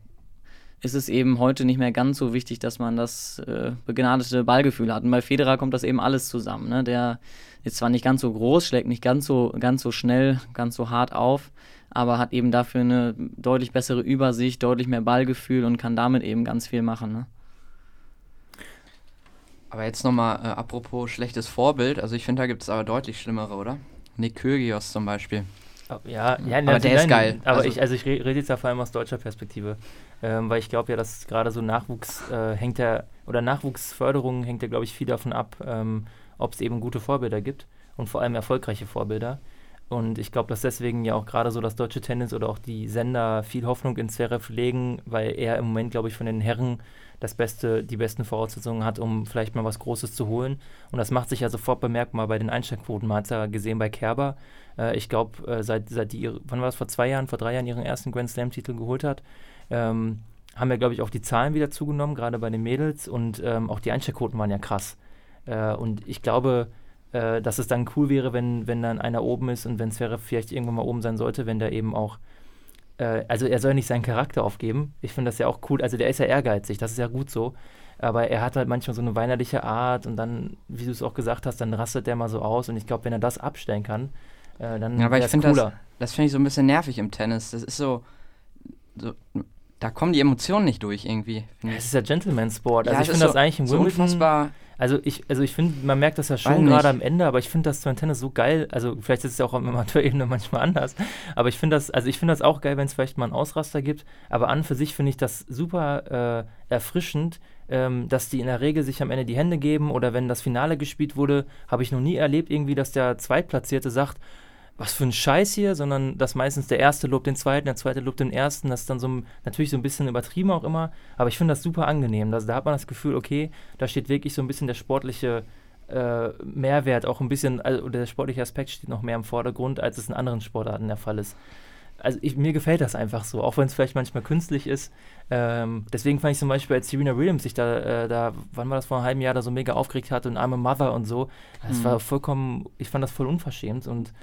ist es eben heute nicht mehr ganz so wichtig, dass man das äh, begnadete Ballgefühl hat. Und bei Federer kommt das eben alles zusammen. Ne? Der ist zwar nicht ganz so groß, schlägt nicht ganz so, ganz so schnell, ganz so hart auf, aber hat eben dafür eine deutlich bessere Übersicht, deutlich mehr Ballgefühl und kann damit eben ganz viel machen. Ne? Aber jetzt nochmal äh, apropos schlechtes Vorbild, also ich finde, da gibt es aber deutlich schlimmere, oder? Nick Kyrgios zum Beispiel. Ja, ja aber der ist geil. Aber also ich, also ich rede jetzt da vor allem aus deutscher Perspektive. Ähm, weil ich glaube ja, dass gerade so Nachwuchs äh, hängt ja, oder Nachwuchsförderung hängt ja, glaube ich, viel davon ab, ähm, ob es eben gute Vorbilder gibt und vor allem erfolgreiche Vorbilder. Und ich glaube, dass deswegen ja auch gerade so das deutsche Tennis oder auch die Sender viel Hoffnung in Zverev legen, weil er im Moment, glaube ich, von den Herren das beste, die besten Voraussetzungen hat, um vielleicht mal was Großes zu holen. Und das macht sich ja sofort bemerkbar bei den Einsteckquoten. Man hat es ja gesehen bei Kerber. Äh, ich glaube, äh, seit, seit die, wann war es, vor zwei Jahren, vor drei Jahren ihren ersten Grand Slam-Titel geholt hat, ähm, haben ja, glaube ich, auch die Zahlen wieder zugenommen, gerade bei den Mädels. Und ähm, auch die Einsteckquoten waren ja krass. Äh, und ich glaube, äh, dass es dann cool wäre, wenn, wenn dann einer oben ist und wenn Zverev vielleicht irgendwann mal oben sein sollte, wenn der eben auch äh, also er soll nicht seinen Charakter aufgeben. Ich finde das ja auch cool. Also der ist ja ehrgeizig, das ist ja gut so. Aber er hat halt manchmal so eine weinerliche Art und dann, wie du es auch gesagt hast, dann rastet der mal so aus. Und ich glaube, wenn er das abstellen kann, äh, dann ja, aber ich finde das, das finde ich so ein bisschen nervig im Tennis. Das ist so, so da kommen die Emotionen nicht durch irgendwie. Ja, es ist ja Gentleman-Sport. Also ja, ich finde so, das eigentlich im so Wimbledon unfassbar also ich, also ich finde, man merkt das ja schon gerade am Ende, aber ich finde das beim Tennis so geil. Also vielleicht ist es ja auch auf Amateurebene manchmal anders. Aber ich finde das, also ich finde das auch geil, wenn es vielleicht mal einen Ausraster gibt. Aber an für sich finde ich das super äh, erfrischend, ähm, dass die in der Regel sich am Ende die Hände geben oder wenn das Finale gespielt wurde, habe ich noch nie erlebt, irgendwie, dass der Zweitplatzierte sagt, was für ein Scheiß hier, sondern dass meistens der erste lobt den zweiten, der zweite lobt den ersten. Das ist dann so natürlich so ein bisschen übertrieben auch immer, aber ich finde das super angenehm. Also da hat man das Gefühl, okay, da steht wirklich so ein bisschen der sportliche äh, Mehrwert, auch ein bisschen, also der sportliche Aspekt steht noch mehr im Vordergrund, als es in anderen Sportarten der Fall ist. Also ich, mir gefällt das einfach so, auch wenn es vielleicht manchmal künstlich ist. Ähm, deswegen fand ich zum Beispiel, als Serena Williams sich da, äh, da, wann war das vor einem halben Jahr, da so mega aufgeregt hat und I'm a Mother und so, das mhm. war vollkommen, ich fand das voll unverschämt und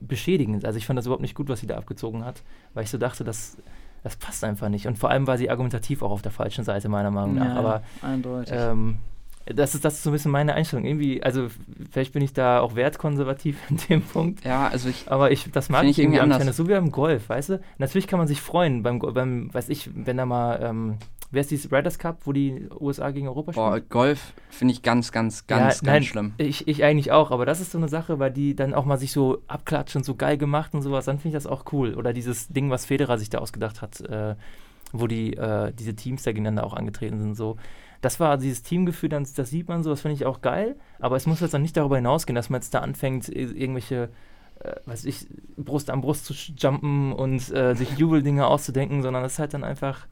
beschädigend. Also ich fand das überhaupt nicht gut, was sie da abgezogen hat, weil ich so dachte, das, das passt einfach nicht. Und vor allem war sie argumentativ auch auf der falschen Seite, meiner Meinung nach. Ja, Aber eindeutig. Ähm, das ist, das ist so ein bisschen meine Einstellung. Irgendwie, also vielleicht bin ich da auch wertkonservativ in dem Punkt. Ja, also ich. Aber ich, das mag ich irgendwie am Tennis, so wie beim Golf, weißt du? Natürlich kann man sich freuen beim, beim weiß ich, wenn da mal ähm, Wer ist dieses Riders Cup, wo die USA gegen Europa spielen? Boah, Golf finde ich ganz, ganz, ganz, ja, ganz nein, schlimm. Ich, ich eigentlich auch, aber das ist so eine Sache, weil die dann auch mal sich so abklatschen und so geil gemacht und sowas, dann finde ich das auch cool. Oder dieses Ding, was Federer sich da ausgedacht hat, äh, wo die, äh, diese Teams da gegeneinander auch angetreten sind, so. Das war dieses Teamgefühl, das, das sieht man so, das finde ich auch geil, aber es muss jetzt dann nicht darüber hinausgehen, dass man jetzt da anfängt, irgendwelche äh, weiß ich, Brust an Brust zu jumpen und äh, sich Jubeldinge auszudenken, sondern das ist halt dann einfach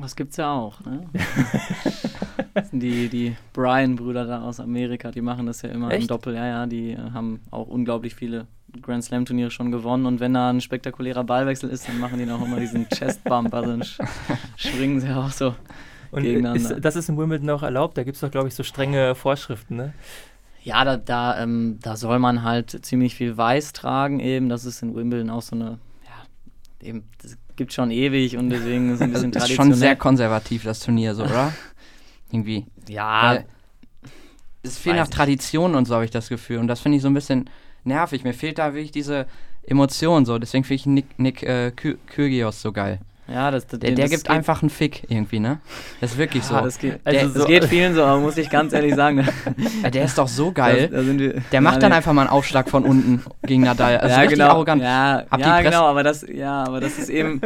das gibt's ja auch, ne? die die Brian-Brüder da aus Amerika, die machen das ja immer Echt? im Doppel. Ja, ja, die äh, haben auch unglaublich viele Grand Slam-Turniere schon gewonnen. Und wenn da ein spektakulärer Ballwechsel ist, dann machen die auch immer diesen Chest-Bump. Also dann schwingen sie auch so und gegeneinander. Ist, das ist in Wimbledon auch erlaubt? Da gibt es doch, glaube ich, so strenge Vorschriften, ne? Ja, da, da, ähm, da soll man halt ziemlich viel Weiß tragen eben. Das ist in Wimbledon auch so eine, ja, eben, das gibt schon ewig und deswegen ist es ein bisschen traditionell. Ist schon sehr konservativ, das Turnier, so, oder? Irgendwie. Ja. Weil es fehlt nach Tradition und so, habe ich das Gefühl. Und das finde ich so ein bisschen nervig. Mir fehlt da wirklich diese Emotion so. Deswegen finde ich Nick, Nick äh, Kyrgios so geil. Ja, das, das, Der, der das gibt einfach einen Fick irgendwie, ne? Das ist wirklich Ja, so. das geht, Also der, so- das geht vielen so, aber muss ich ganz ehrlich sagen. Ja, der ist doch so geil. Da, da sind wir, Der macht dann einfach mal einen Aufschlag von unten gegen Nadal. Also ja, genau. arrogant. Ja, ja genau, aber das, ja, aber das ist eben,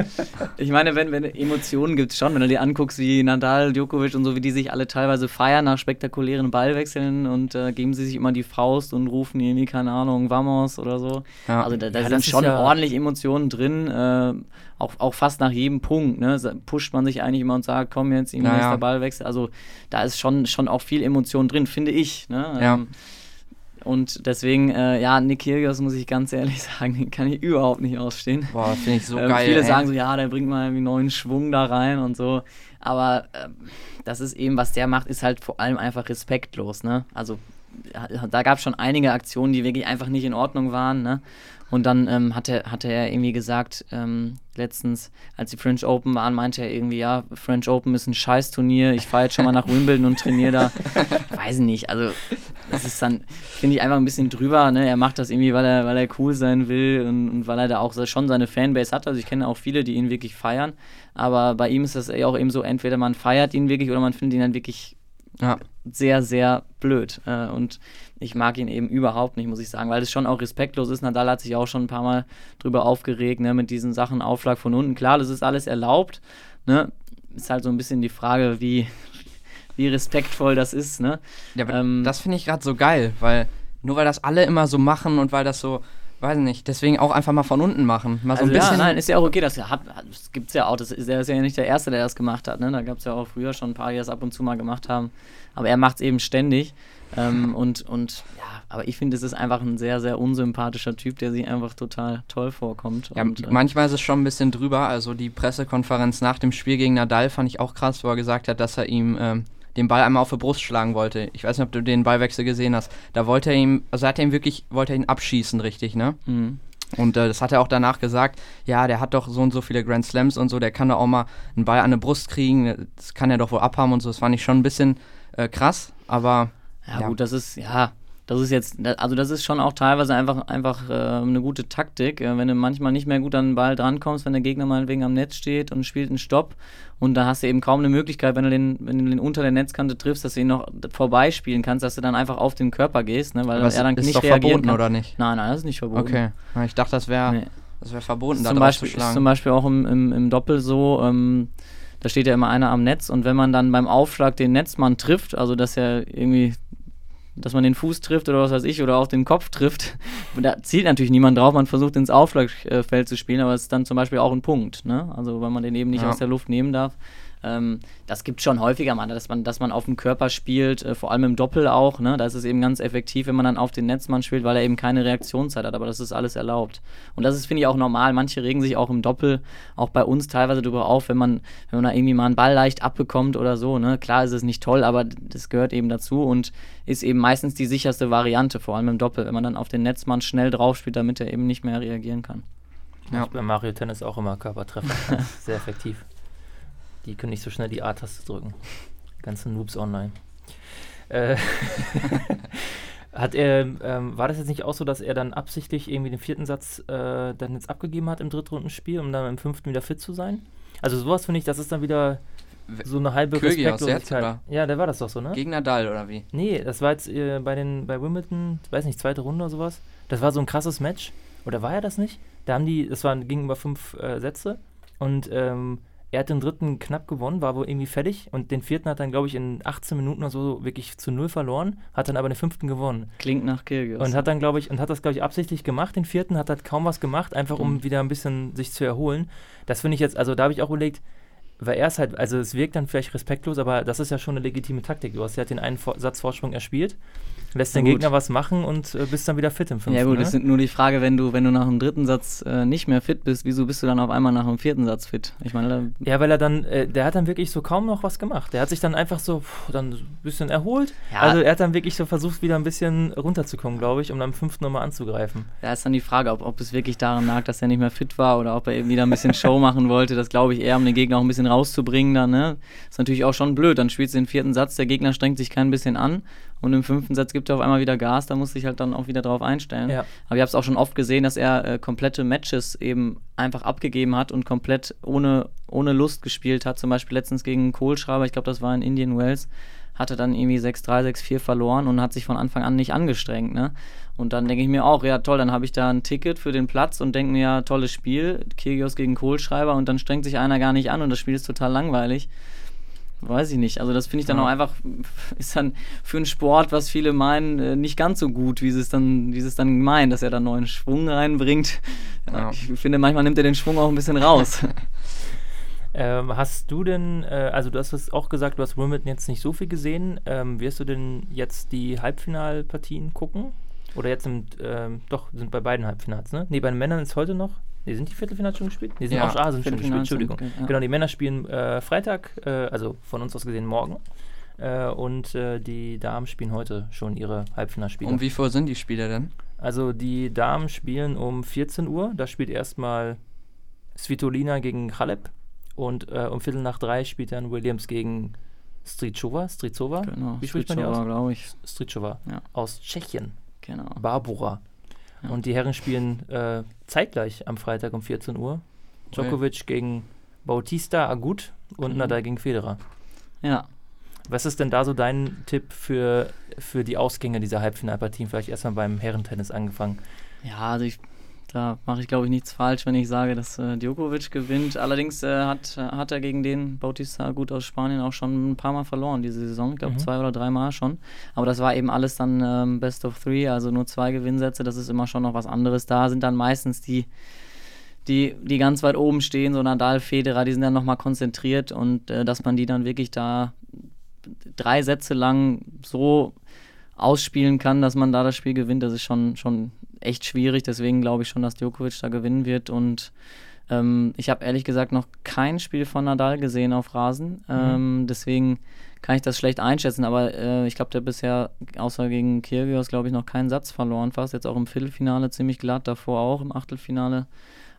ich meine, wenn, wenn Emotionen gibt schon, wenn du dir anguckst, wie Nadal, Djokovic und so, wie die sich alle teilweise feiern nach spektakulären Ballwechseln und äh, geben sie sich immer die Faust und rufen irgendwie, keine Ahnung, Vamos oder so. Ja. Also da, da sind das schon ordentlich Emotionen drin, äh, auch, auch fast nach jedem Punkt, ne, pusht man sich eigentlich immer und sagt, komm jetzt, irgendwie Ja, nächster ja. Ballwechsel. Also da ist schon, schon auch viel Emotion drin, finde ich. Ne? Ja. Ähm, und deswegen, äh, ja, Nick Kyrgios, muss ich ganz ehrlich sagen, den kann ich überhaupt nicht ausstehen. Boah, finde ich so Ähm, geil. viele ey. sagen so, ja, der bringt mal irgendwie neuen Schwung da rein und so. Aber ähm, das ist eben, was der macht, ist halt vor allem einfach respektlos, ne? Also da gab es schon einige Aktionen, die wirklich einfach nicht in Ordnung waren, ne? Und dann ähm, hatte, hatte er irgendwie gesagt, ähm, letztens, als die French Open waren, meinte er irgendwie, ja, French Open ist ein Scheißturnier, ich fahre jetzt schon mal nach Wimbledon und trainiere da. Weiß nicht, also das ist dann, finde ich, einfach ein bisschen drüber, ne? Er macht das irgendwie, weil er, weil er cool sein will und, und weil er da auch schon seine Fanbase hat. Also ich kenne auch viele, die ihn wirklich feiern. Aber bei ihm ist das eh auch eben so, entweder man feiert ihn wirklich oder man findet ihn dann wirklich Ja. sehr, sehr blöd. Äh, und ich mag ihn eben überhaupt nicht, muss ich sagen, weil es schon auch respektlos ist. Nadal hat sich auch schon ein paar Mal drüber aufgeregt, ne, mit diesen Sachen, Aufschlag von unten. Klar, das ist alles erlaubt. Ne? Ist halt so ein bisschen die Frage, wie, wie respektvoll das ist. Ne? Ja, Ähm, das finde ich gerade so geil, weil nur weil das alle immer so machen und weil das so, weiß nicht, deswegen auch einfach mal von unten machen. Mal so Also ein bisschen. ja, nein, ist ja auch okay, das, hat, das gibt es ja auch. Das ist, er ist ja nicht der Erste, der das gemacht hat. Ne? Da gab es ja auch früher schon ein paar, die das ab und zu mal gemacht haben. Aber er macht es eben ständig. Ähm, und, und ja, aber ich finde, es ist einfach ein sehr, sehr unsympathischer Typ, der sich einfach total toll vorkommt. Ja, und, äh, manchmal ist es schon ein bisschen drüber. Also die Pressekonferenz nach dem Spiel gegen Nadal fand ich auch krass, wo er gesagt hat, dass er ihm ähm, den Ball einmal auf die Brust schlagen wollte. Ich weiß nicht, ob du den Ballwechsel gesehen hast. Da wollte er ihm, also hat er ihm wirklich, wollte er ihn abschießen, richtig, ne? mhm. Und äh, das hat er auch danach gesagt, ja, der hat doch so und so viele Grand Slams und so, der kann doch auch mal einen Ball an die Brust kriegen, das kann er doch wohl abhaben und so. Das fand ich schon ein bisschen äh, krass, aber Ja, Ja. gut, das ist, ja, das ist jetzt, also das ist schon auch teilweise einfach, einfach äh, eine gute Taktik. Äh, wenn du manchmal nicht mehr gut an den Ball drankommst, wenn der Gegner meinetwegen am Netz steht und spielt einen Stopp und da hast du eben kaum eine Möglichkeit, wenn du den, wenn du den unter der Netzkante triffst, dass du ihn noch vorbeispielen kannst, dass du dann einfach auf den Körper gehst, ne, weil er dann ist nicht doch reagieren verboten, kann. oder nicht? Nein, nein, das ist nicht verboten. Okay, ich dachte, das wäre Nee. das wär verboten, ist da zum drauf Beispiel, zu ist zum schlagen. Beispiel auch im, im, im Doppel so, ähm, da steht ja immer einer am Netz und wenn man dann beim Aufschlag den Netzmann trifft, also dass er irgendwie, dass man den Fuß trifft oder was weiß ich, oder auch den Kopf trifft, da zielt natürlich niemand drauf, man versucht ins Aufschlagfeld zu spielen, aber es ist dann zum Beispiel auch ein Punkt, ne? also weil man den eben nicht Ja. aus der Luft nehmen darf. Ähm, das gibt schon häufiger mal, dass man, dass man auf dem Körper spielt, äh, vor allem im Doppel auch. Ne? Da ist es eben ganz effektiv, wenn man dann auf den Netzmann spielt, weil er eben keine Reaktionszeit hat. Aber das ist alles erlaubt. Und das ist, finde ich, auch normal. Manche regen sich auch im Doppel, auch bei uns teilweise darüber auf, wenn man, wenn man da irgendwie mal einen Ball leicht abbekommt oder so. Ne? Klar ist es nicht toll, aber das gehört eben dazu und ist eben meistens die sicherste Variante, vor allem im Doppel, wenn man dann auf den Netzmann schnell drauf spielt, damit er eben nicht mehr reagieren kann. Ja. Ich bei Mario Tennis auch immer Körpertreffer. Sehr effektiv. Die können nicht so schnell die A-Taste drücken. Die ganzen Noobs online. Äh, hat er, ähm, war das jetzt nicht auch so, dass er dann absichtlich irgendwie den vierten Satz äh, dann jetzt abgegeben hat im Drittrundenspiel, um dann im fünften wieder fit zu sein? Also sowas finde ich, das ist dann wieder so eine halbe Kyrgios Respektlosigkeit. Ja, der war das doch so, ne? Gegen Nadal oder wie? Nee, das war jetzt äh, bei den bei Wimbledon, weiß nicht, zweite Runde oder sowas. Das war so ein krasses Match. Oder war er das nicht? Da haben die, das waren ging über fünf äh, Sätze und ähm, er hat den dritten knapp gewonnen, war wohl irgendwie fertig und den vierten hat dann, glaube ich, in 18 Minuten oder so wirklich zu null verloren, hat dann aber den fünften gewonnen. Klingt nach Kyrgios. Und hat dann, glaube ich, und hat das, glaube ich, absichtlich gemacht, den vierten, hat halt kaum was gemacht, einfach um Mhm. wieder ein bisschen sich zu erholen. Das finde ich jetzt, also da habe ich auch überlegt, weil er ist halt, also es wirkt dann vielleicht respektlos, aber das ist ja schon eine legitime Taktik. Du hast ja den einen Vor Satz Vorsprung erspielt, lässt den gut. Gegner was machen und äh, bist dann wieder fit im fünften. Ja gut, ne? es ist nur die Frage, wenn du, wenn du nach dem dritten Satz äh, nicht mehr fit bist, wieso bist du dann auf einmal nach dem vierten Satz fit? Ich meine, Ja, weil er dann, äh, der hat dann wirklich so kaum noch was gemacht. Der hat sich dann einfach so pff, dann ein bisschen erholt. Ja. Also er hat dann wirklich so versucht, wieder ein bisschen runterzukommen, glaube ich, um dann im fünften nochmal anzugreifen. da ist dann die Frage, ob, ob es wirklich daran lag, dass er nicht mehr fit war oder ob er eben wieder ein bisschen Show machen wollte. Das glaube ich eher, um den Gegner auch ein bisschen rauszubringen dann, ne? Ist natürlich auch schon blöd. Dann spielst du den vierten Satz, der Gegner strengt sich kein bisschen an und im fünften Satz gibt er auf einmal wieder Gas, da muss ich halt dann auch wieder drauf einstellen. Ja. Aber ich habe es auch schon oft gesehen, dass er äh, komplette Matches eben einfach abgegeben hat und komplett ohne, ohne Lust gespielt hat. Zum Beispiel letztens gegen Kohlschreiber, ich glaube, das war in Indian Wells, hatte dann irgendwie 6-3, 6-4 verloren und hat sich von Anfang an nicht angestrengt. Ne? Und dann denke ich mir auch, ja toll, dann habe ich da ein Ticket für den Platz und denke mir, ja, tolles Spiel, Kyrgios gegen Kohlschreiber und dann strengt sich einer gar nicht an und das Spiel ist total langweilig. Weiß ich nicht. Also das finde ich dann Ja. auch einfach, ist dann für einen Sport, was viele meinen, äh, nicht ganz so gut, wie sie es dann, wie sie es dann meinen, dass er da neuen Schwung reinbringt. Ja, Ja. Ich finde, manchmal nimmt er den Schwung auch ein bisschen raus. Ähm, hast du denn, äh, also du hast es auch gesagt, du hast Wimbledon jetzt nicht so viel gesehen. Ähm, wirst du denn jetzt die Halbfinalpartien gucken? Oder jetzt im, ähm, doch, sind bei beiden Halbfinals, ne? Ne, bei den Männern ist heute noch. Ne, sind die Viertelfinals schon gespielt? Ne, sind Ja, auch ah, sind schon gespielt, sind, Entschuldigung. ja. Genau, die Männer spielen äh, Freitag, äh, also von uns aus gesehen morgen. Äh, und äh, die Damen spielen heute schon ihre Halbfinalspiele. Um wie viel sind die Spiele denn? Also die Damen spielen um 14 Uhr. Da spielt erstmal Svitolina gegen Halep. Und äh, um Viertel nach drei spielt dann Williams gegen Strichova. Strichova? genau, Wie spricht man die aus? glaube ich. Strichova. Ja. Aus Tschechien. Genau. Barbara. Ja. Und die Herren spielen äh, zeitgleich am Freitag um 14 Uhr. Djokovic gegen Bautista Agut und Mhm. Nadal gegen Federer. Ja. Was ist denn da so dein Tipp für, für die Ausgänge dieser Halbfinalpartien? Vielleicht erstmal beim Herrentennis angefangen. Ja, also ich, da mache ich glaube ich nichts falsch, wenn ich sage, dass äh, Djokovic gewinnt. Allerdings äh, hat, äh, hat er gegen den Bautista gut aus Spanien auch schon ein paar Mal verloren diese Saison. Ich glaube Mhm. zwei oder drei Mal schon. Aber das war eben alles dann ähm, Best of Three, also nur zwei Gewinnsätze. Das ist immer schon noch was anderes. Da sind dann meistens die die, die ganz weit oben stehen, so Nadal, Federer, die sind dann nochmal konzentriert und äh, dass man die dann wirklich da drei Sätze lang so ausspielen kann, dass man da das Spiel gewinnt, das ist schon, schon echt schwierig. Deswegen glaube ich schon, dass Djokovic da gewinnen wird. Und ähm, ich habe ehrlich gesagt noch kein Spiel von Nadal gesehen auf Rasen. Ähm, deswegen kann ich das schlecht einschätzen. Aber äh, ich glaube, der bisher, außer gegen Kyrgios, glaube ich, noch keinen Satz verloren. Fast jetzt auch im Viertelfinale ziemlich glatt, davor auch im Achtelfinale.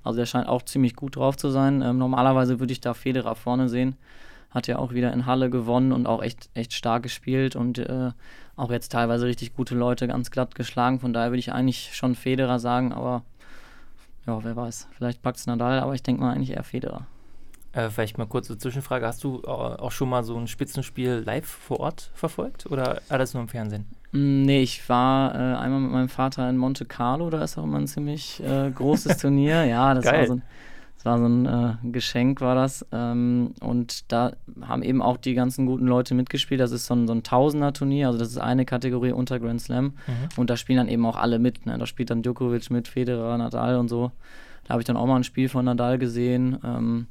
Also der scheint auch ziemlich gut drauf zu sein. Ähm, normalerweise würde ich da Federer vorne sehen. Hat ja auch wieder in Halle gewonnen und auch echt, echt stark gespielt und äh, auch jetzt teilweise richtig gute Leute ganz glatt geschlagen. Von daher würde ich eigentlich schon Federer sagen, aber ja, wer weiß. Vielleicht packt es Nadal, aber ich denke mal eigentlich eher Federer. Äh, vielleicht mal kurze Zwischenfrage. Hast du äh, auch schon mal so ein Spitzenspiel live vor Ort verfolgt oder alles nur im Fernsehen? Mm, Nee, ich war äh, einmal mit meinem Vater in Monte Carlo, da ist auch immer ein ziemlich äh, großes Turnier. Ja, das Geil. war so ein, das war so ein äh, Geschenk, war das. Ähm, und da haben eben auch die ganzen guten Leute mitgespielt. Das ist so ein, so ein Tausender-Turnier, also das ist eine Kategorie unter Grand Slam. Und da spielen dann eben auch alle mit. Ne? Da spielt dann Djokovic mit, Federer, Nadal und so. Da habe ich dann auch mal ein Spiel von Nadal gesehen. Ähm,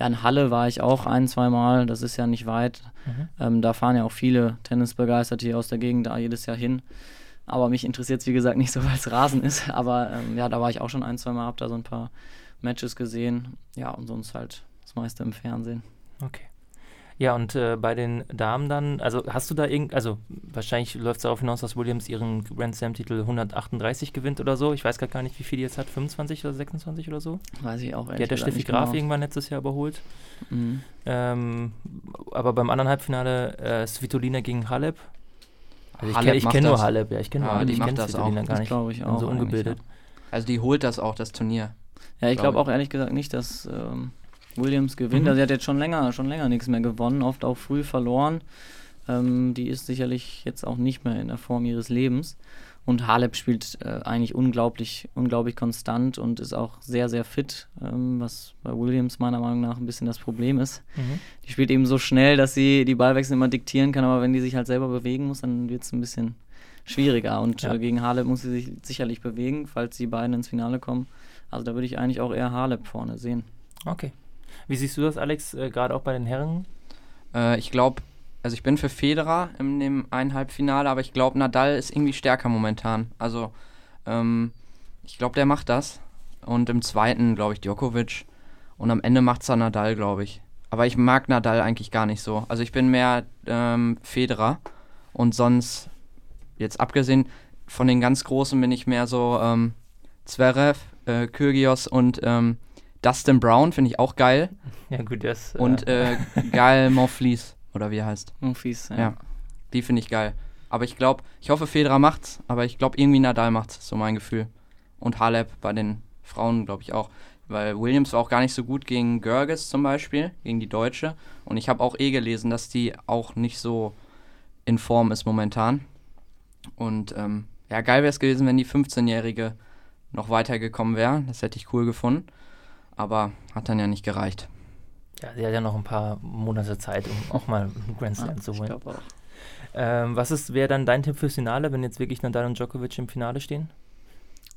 ja, in Halle war ich auch ein, zwei Mal. Das ist ja nicht weit. Mhm. Ähm, da fahren ja auch viele Tennisbegeisterte hier aus der Gegend da jedes Jahr hin. Aber mich interessiert es, wie gesagt, nicht so, weil es Rasen ist. Aber ähm, ja, da war ich auch schon ein, zwei Mal, habe da so ein paar Matches gesehen. Ja, und sonst halt das meiste im Fernsehen. Okay. Ja, und äh, bei den Damen dann, also hast du da irgend, also wahrscheinlich läuft es darauf hinaus, dass Williams ihren Grand Slam-Titel 138 gewinnt oder so. Ich weiß grad gar nicht, wie viel die jetzt hat, 25 oder 26 oder so. Weiß ich auch ehrlich Die hat der Steffi Graf genau. irgendwann letztes Jahr überholt. Mhm. Ähm, aber beim anderen Halbfinale äh, Svitolina gegen Halep. Also ich Halep kenne ich macht kenn nur das. Halep, ja, ich kenne Ja, nur Halep, die ich kenne das Svitolina auch. gar Das nicht. glaube ich auch. so ungebildet. Also die holt das auch, das Turnier. Ja, ich Glaub glaube auch ehrlich gesagt nicht, dass ähm, Williams gewinnt. Mhm. Also sie hat jetzt schon länger, schon länger nichts mehr gewonnen, oft auch früh verloren. Ähm, die ist sicherlich jetzt auch nicht mehr in der Form ihres Lebens. Und Halep spielt äh, eigentlich unglaublich, unglaublich konstant und ist auch sehr, sehr fit, ähm, was bei Williams meiner Meinung nach ein bisschen das Problem ist. Mhm. Die spielt eben so schnell, dass sie die Ballwechsel immer diktieren kann, aber wenn die sich halt selber bewegen muss, dann wird es ein bisschen schwieriger. Und Ja. äh, gegen Halep muss sie sich sicherlich bewegen, falls die beiden ins Finale kommen. Also da würde ich eigentlich auch eher Halep vorne sehen. Okay. Wie siehst du das, Alex, äh, gerade auch bei den Herren? Äh, ich glaube, also ich bin für Federer in dem einen Halbfinale, aber ich glaube, Nadal ist irgendwie stärker momentan. Also, ähm, ich glaube, der macht das. Und im zweiten, glaube ich, Djokovic. Und am Ende macht es dann Nadal, glaube ich. Aber ich mag Nadal eigentlich gar nicht so. Also ich bin mehr ähm, Federer. Und sonst, jetzt abgesehen von den ganz Großen, bin ich mehr so ähm, Zverev, äh, Kyrgios und ähm, Dustin Brown, finde ich auch geil. Ja, gut, das. Und äh, Gael Monfils, oder wie er heißt. Fies, ja. Ja. Die finde ich geil. Aber ich glaube, ich hoffe, Federer macht's, aber ich glaube, irgendwie Nadal macht's, so mein Gefühl. Und Halep bei den Frauen, glaube ich auch. Weil Williams war auch gar nicht so gut gegen Görges zum Beispiel, gegen die Deutsche. Und ich habe auch eh gelesen, dass die auch nicht so in Form ist momentan. Und ähm, ja, geil wäre es gewesen, wenn die 15-Jährige noch weitergekommen wäre. Das hätte ich cool gefunden. Aber hat dann ja nicht gereicht. Ja, sie hat ja noch ein paar Monate Zeit, um auch mal einen Grand Slam ja, zu holen. Ich glaube auch. Ähm, was wäre dann dein Tipp fürs Finale, wenn jetzt wirklich Nadal und Djokovic im Finale stehen?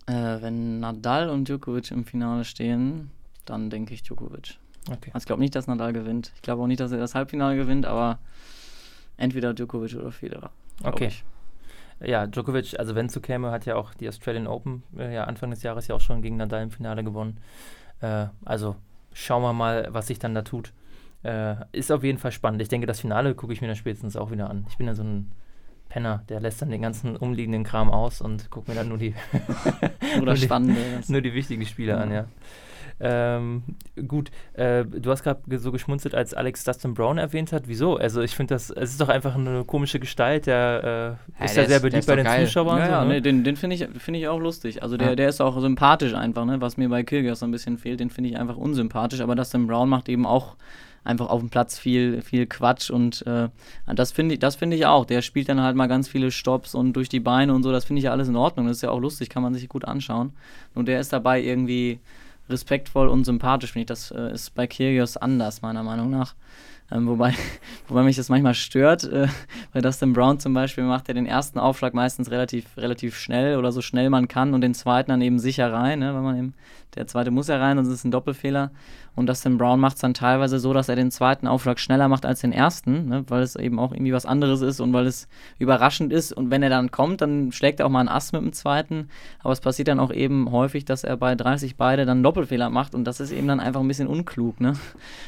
Äh, wenn Nadal und Djokovic im Finale stehen, dann denke ich Djokovic. Okay. Also ich glaube nicht, dass Nadal gewinnt. Ich glaube auch nicht, dass er das Halbfinale gewinnt, aber entweder Djokovic oder Federer. Okay. Ich. Ja, Djokovic, also wenn es so käme, hat ja auch die Australian Open äh, ja Anfang des Jahres ja auch schon gegen Nadal im Finale gewonnen. Äh, also schauen wir mal, was sich dann da tut. Äh, ist auf jeden Fall spannend. Ich denke, das Finale gucke ich mir dann spätestens auch wieder an. Ich bin ja so ein Penner, der lässt dann den ganzen umliegenden Kram aus und guckt mir dann nur die, nur, Spannende, nur die wichtigen Spiele ja. an, ja. Ähm, gut, äh, du hast gerade so geschmunzelt, als Alex Dustin Brown erwähnt hat. Wieso? Also ich finde das, es ist doch einfach eine komische Gestalt, der äh, ist ja, sehr beliebt bei den geil. Zuschauern. Ja, so, ja ne? nee, den, den finde ich, find ich auch lustig. Also der, ja. der ist auch sympathisch einfach, ne? was mir bei Kyrgios so ein bisschen fehlt, den finde ich einfach unsympathisch, aber Dustin Brown macht eben auch einfach auf dem Platz viel, viel Quatsch und äh, das finde ich, das finde ich auch. Der spielt dann halt mal ganz viele Stops und durch die Beine und so, das finde ich ja alles in Ordnung. Das ist ja auch lustig, kann man sich gut anschauen. Und der ist dabei irgendwie respektvoll und sympathisch, finde ich. Das äh, ist bei Kyrgios anders, meiner Meinung nach. Ähm, wobei, wobei mich das manchmal stört, äh, weil Dustin Brown zum Beispiel macht ja den ersten Aufschlag meistens relativ, relativ schnell oder so schnell man kann und den zweiten dann eben sicher rein, ne, weil man eben, der zweite muss ja rein, sonst ist es ein Doppelfehler. Und Dustin Brown macht es dann teilweise so, dass er den zweiten Aufschlag schneller macht als den ersten, ne, weil es eben auch irgendwie was anderes ist und weil es überraschend ist. Und wenn er dann kommt, dann schlägt er auch mal einen Ass mit dem zweiten. Aber es passiert dann auch eben häufig, dass er bei 30 beide dann Doppelfehler macht und das ist eben dann einfach ein bisschen unklug. Ne?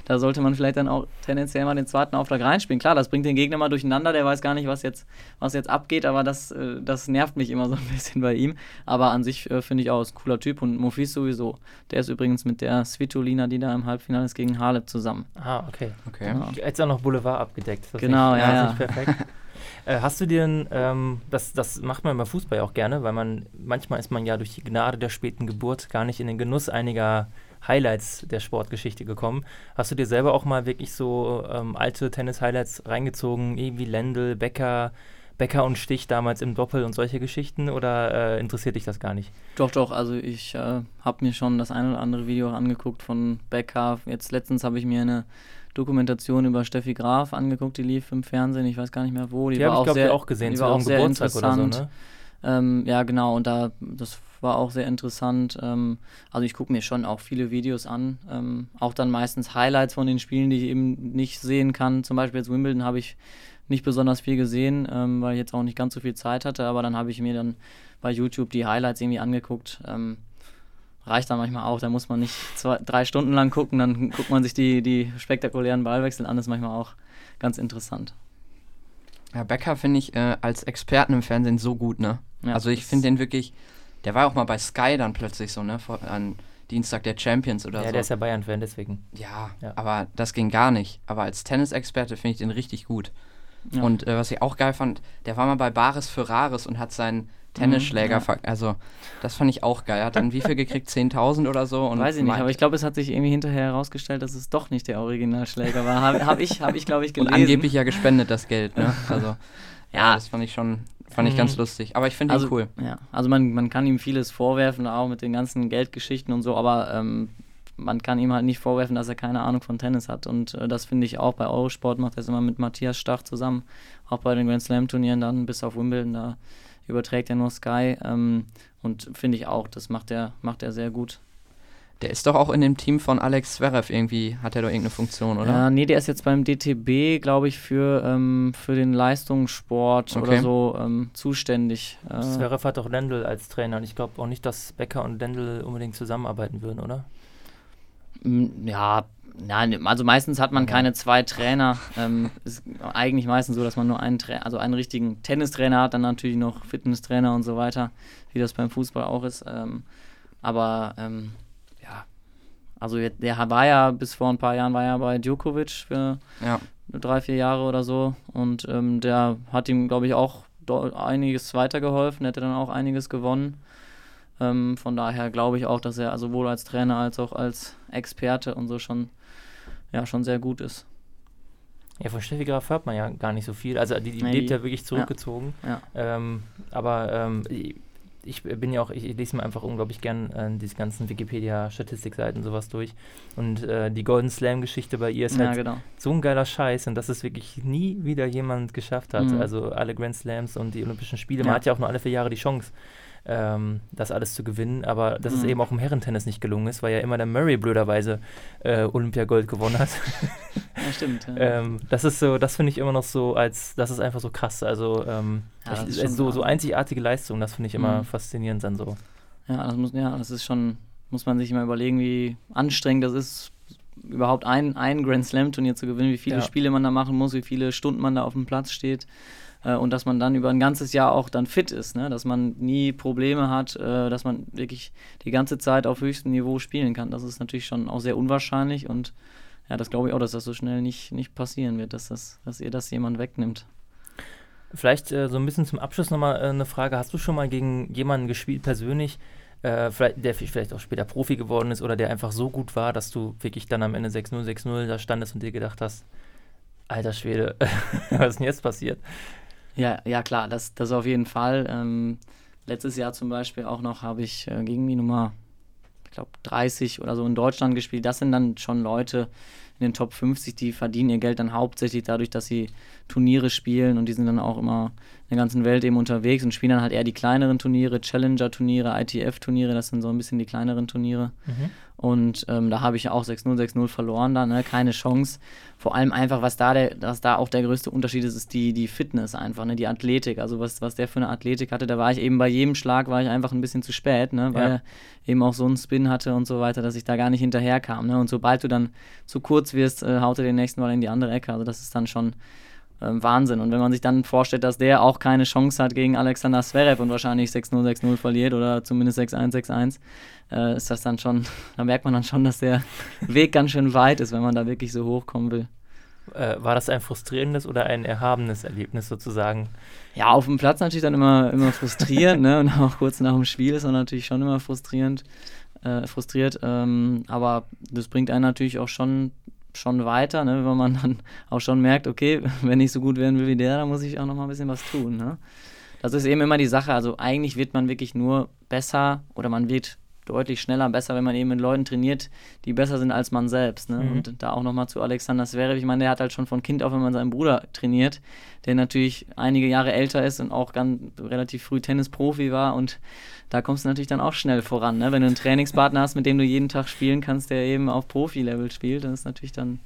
Da sollte man vielleicht dann auch tendenziell mal den zweiten Aufschlag reinspielen. Klar, das bringt den Gegner mal durcheinander, der weiß gar nicht, was jetzt, was jetzt abgeht, aber das, äh, das nervt mich immer so ein bisschen bei ihm. Aber an sich äh, finde ich auch, ist ein cooler Typ und Mofis sowieso. Der ist übrigens mit der Svitolina, die da im Halbfinale ist gegen Halep zusammen. Ah, okay. okay. Genau. Jetzt auch noch Boulevard abgedeckt. Das genau, ja. ja. perfekt. äh, hast du dir, ähm, das, das macht man beim Fußball auch gerne, weil man, manchmal ist man ja durch die Gnade der späten Geburt gar nicht in den Genuss einiger Highlights der Sportgeschichte gekommen. Hast du dir selber auch mal wirklich so ähm, alte Tennis-Highlights reingezogen, irgendwie Lendl, Becker, Becker und Stich damals im Doppel und solche Geschichten oder äh, interessiert dich das gar nicht? Doch, doch, also ich äh, habe mir schon das ein oder andere Video angeguckt von Becker. Jetzt letztens habe ich mir eine Dokumentation über Steffi Graf angeguckt, die lief im Fernsehen, ich weiß gar nicht mehr wo. Die, die habe ich glaube ich auch gesehen, die war auch sehr interessant. So, ne? ähm, ja, genau, und da das war auch sehr interessant. Ähm, also ich gucke mir schon auch viele Videos an, ähm, auch dann meistens Highlights von den Spielen, die ich eben nicht sehen kann. Zum Beispiel jetzt Wimbledon habe ich nicht besonders viel gesehen, ähm, weil ich jetzt auch nicht ganz so viel Zeit hatte, aber dann habe ich mir dann bei YouTube die Highlights irgendwie angeguckt. Ähm, reicht dann manchmal auch, da muss man nicht zwei, drei Stunden lang gucken, dann guckt man sich die, die spektakulären Ballwechsel an, das ist manchmal auch ganz interessant. Ja, Becker finde ich äh, als Experten im Fernsehen so gut, ne? Ja, also ich finde den wirklich, der war auch mal bei Sky dann plötzlich so, ne? Vor, an Dienstag der Champions oder ja, so. Ja, der ist ja Bayern-Fan, deswegen. Ja, ja, aber das ging gar nicht. Aber als Tennisexperte finde ich den richtig gut. Ja. Und äh, was ich auch geil fand, der war mal bei Baris Ferraris und hat seinen Tennisschläger, mhm, ja. also das fand ich auch geil. Er hat dann wie viel gekriegt? 10.000 oder so? Und Weiß ich nicht, aber ich glaube, es hat sich irgendwie hinterher herausgestellt, dass es doch nicht der Originalschläger war. Habe hab ich, hab ich glaube ich, gelesen. Und angeblich ja gespendet, das Geld, ne? Also, ja, das fand ich schon, fand ich ganz mhm. lustig. Aber ich finde also, ihn cool. Ja, also man, man kann ihm vieles vorwerfen, auch mit den ganzen Geldgeschichten und so, aber ähm, man kann ihm halt nicht vorwerfen, dass er keine Ahnung von Tennis hat. Und äh, das finde ich auch bei Eurosport macht er es immer mit Matthias Stach zusammen. Auch bei den Grand Slam Turnieren dann bis auf Wimbledon, da überträgt er nur Sky. Ähm, und finde ich auch, das macht er, macht er sehr gut. Der ist doch auch in dem Team von Alex Zverev irgendwie, hat er doch irgendeine Funktion, oder? Ja, nee, der ist jetzt beim DTB, glaube ich, für, ähm, für den Leistungssport okay. oder so ähm, zuständig. Äh, Zverev hat doch Lendl als Trainer und ich glaube auch nicht, dass Becker und Lendl unbedingt zusammenarbeiten würden, oder? Ja, nein, also meistens hat man keine zwei Trainer. Ähm, ist eigentlich meistens so, dass man nur einen Trainer, also einen richtigen Tennistrainer hat, dann natürlich noch Fitnesstrainer und so weiter, wie das beim Fußball auch ist. Ähm, aber ähm, ja, also der war ja bis vor ein paar Jahren war ja bei Djokovic für ja. drei, vier Jahre oder so und ähm, der hat ihm, glaube ich, auch einiges weitergeholfen, hätte dann auch einiges gewonnen. Ähm, von daher glaube ich auch, dass er sowohl als Trainer als auch als Experte und so schon, ja, schon sehr gut ist. Ja, von Steffi Graf hört man ja gar nicht so viel. Also die, die nee, lebt ja wirklich zurückgezogen. Ja. ja. Ähm, aber ähm, ich bin ja auch, ich, ich lese mir einfach unglaublich gern äh, diese ganzen Wikipedia-Statistikseiten sowas durch. Und äh, die Golden Slam-Geschichte bei ihr ist ja, halt genau. so ein geiler Scheiß und dass es wirklich nie wieder jemand geschafft hat. Mhm. Also alle Grand Slams und die Olympischen Spiele. Man hat ja auch nur alle vier Jahre die Chance ähm, das alles zu gewinnen. Aber dass mhm. es eben auch im Herrentennis nicht gelungen ist, weil ja immer der Murray blöderweise äh, Olympiagold gewonnen hat. ja, stimmt. Ja. ähm, das ist so, das finde ich immer noch so als, das ist einfach so krass. Also, ähm, ja, also so, so einzigartige Leistung, das finde ich immer mhm. faszinierend dann so. Ja, das muss, ja, das ist schon, muss man sich immer überlegen, wie anstrengend das ist, überhaupt ein, ein Grand Slam-Turnier zu gewinnen, wie viele ja. Spiele man da machen muss, wie viele Stunden man da auf dem Platz steht äh, und dass man dann über ein ganzes Jahr auch dann fit ist, ne? dass man nie Probleme hat, äh, dass man wirklich die ganze Zeit auf höchstem Niveau spielen kann. Das ist natürlich schon auch sehr unwahrscheinlich und ja, das glaube ich auch, dass das so schnell nicht, nicht passieren wird, dass, das, dass ihr das jemand wegnimmt. Vielleicht äh, so ein bisschen zum Abschluss nochmal äh, eine Frage. Hast du schon mal gegen jemanden gespielt persönlich, äh, vielleicht, der vielleicht auch später Profi geworden ist oder der einfach so gut war, dass du wirklich dann am Ende 6-0, 6-0 da standest und dir gedacht hast, alter Schwede, was ist denn jetzt passiert? Ja, ja klar, das, das auf jeden Fall. Ähm, letztes Jahr zum Beispiel auch noch habe ich äh, gegen die Nummer, ich glaube, 30 oder so in Deutschland gespielt. Das sind dann schon Leute in den Top 50, die verdienen ihr Geld dann hauptsächlich dadurch, dass sie Turniere spielen und die sind dann auch immer in der ganzen Welt eben unterwegs und spielen dann halt eher die kleineren Turniere, Challenger-Turniere, ITF-Turniere, das sind so ein bisschen die kleineren Turniere. Mhm. Und ähm, da habe ich auch 6-0, 6-0 verloren da, ne? keine Chance. Vor allem einfach, was da, der, was da auch der größte Unterschied ist, ist die, die Fitness einfach, ne? die Athletik. Also was, was der für eine Athletik hatte, da war ich eben bei jedem Schlag war ich einfach ein bisschen zu spät, ne? weil ja. er eben auch so einen Spin hatte und so weiter, dass ich da gar nicht hinterherkam. Ne? Und sobald du dann zu kurz wirst, äh, haut er den nächsten Mal in die andere Ecke. Also das ist dann schon Wahnsinn. Und wenn man sich dann vorstellt, dass der auch keine Chance hat gegen Alexander Zverev und wahrscheinlich 6-0, 6-0 verliert oder zumindest 6-1, 6-1, äh, ist das dann schon, da merkt man dann schon, dass der Weg ganz schön weit ist, wenn man da wirklich so hochkommen will. Äh, war das ein frustrierendes oder ein erhabenes Erlebnis sozusagen? Ja, auf dem Platz natürlich dann immer, immer frustrierend, ne? Und auch kurz nach dem Spiel ist er natürlich schon immer frustrierend, äh, frustriert. Ähm, aber das bringt einen natürlich auch schon schon weiter, ne, wenn man dann auch schon merkt, okay, wenn ich so gut werden will wie der, dann muss ich auch noch mal ein bisschen was tun. Ne? Das ist eben immer die Sache. Also eigentlich wird man wirklich nur besser oder man wird deutlich schneller besser, wenn man eben mit Leuten trainiert, die besser sind als man selbst. Ne? Mhm. Und da auch nochmal zu Alexander Zverev. Ich meine, der hat halt schon von Kind auf, wenn man seinen Bruder trainiert, der natürlich einige Jahre älter ist und auch ganz relativ früh Tennisprofi war und da kommst du natürlich dann auch schnell voran. Ne? Wenn du einen Trainingspartner hast, mit dem du jeden Tag spielen kannst, der eben auf Profi-Level spielt, dann ist natürlich dann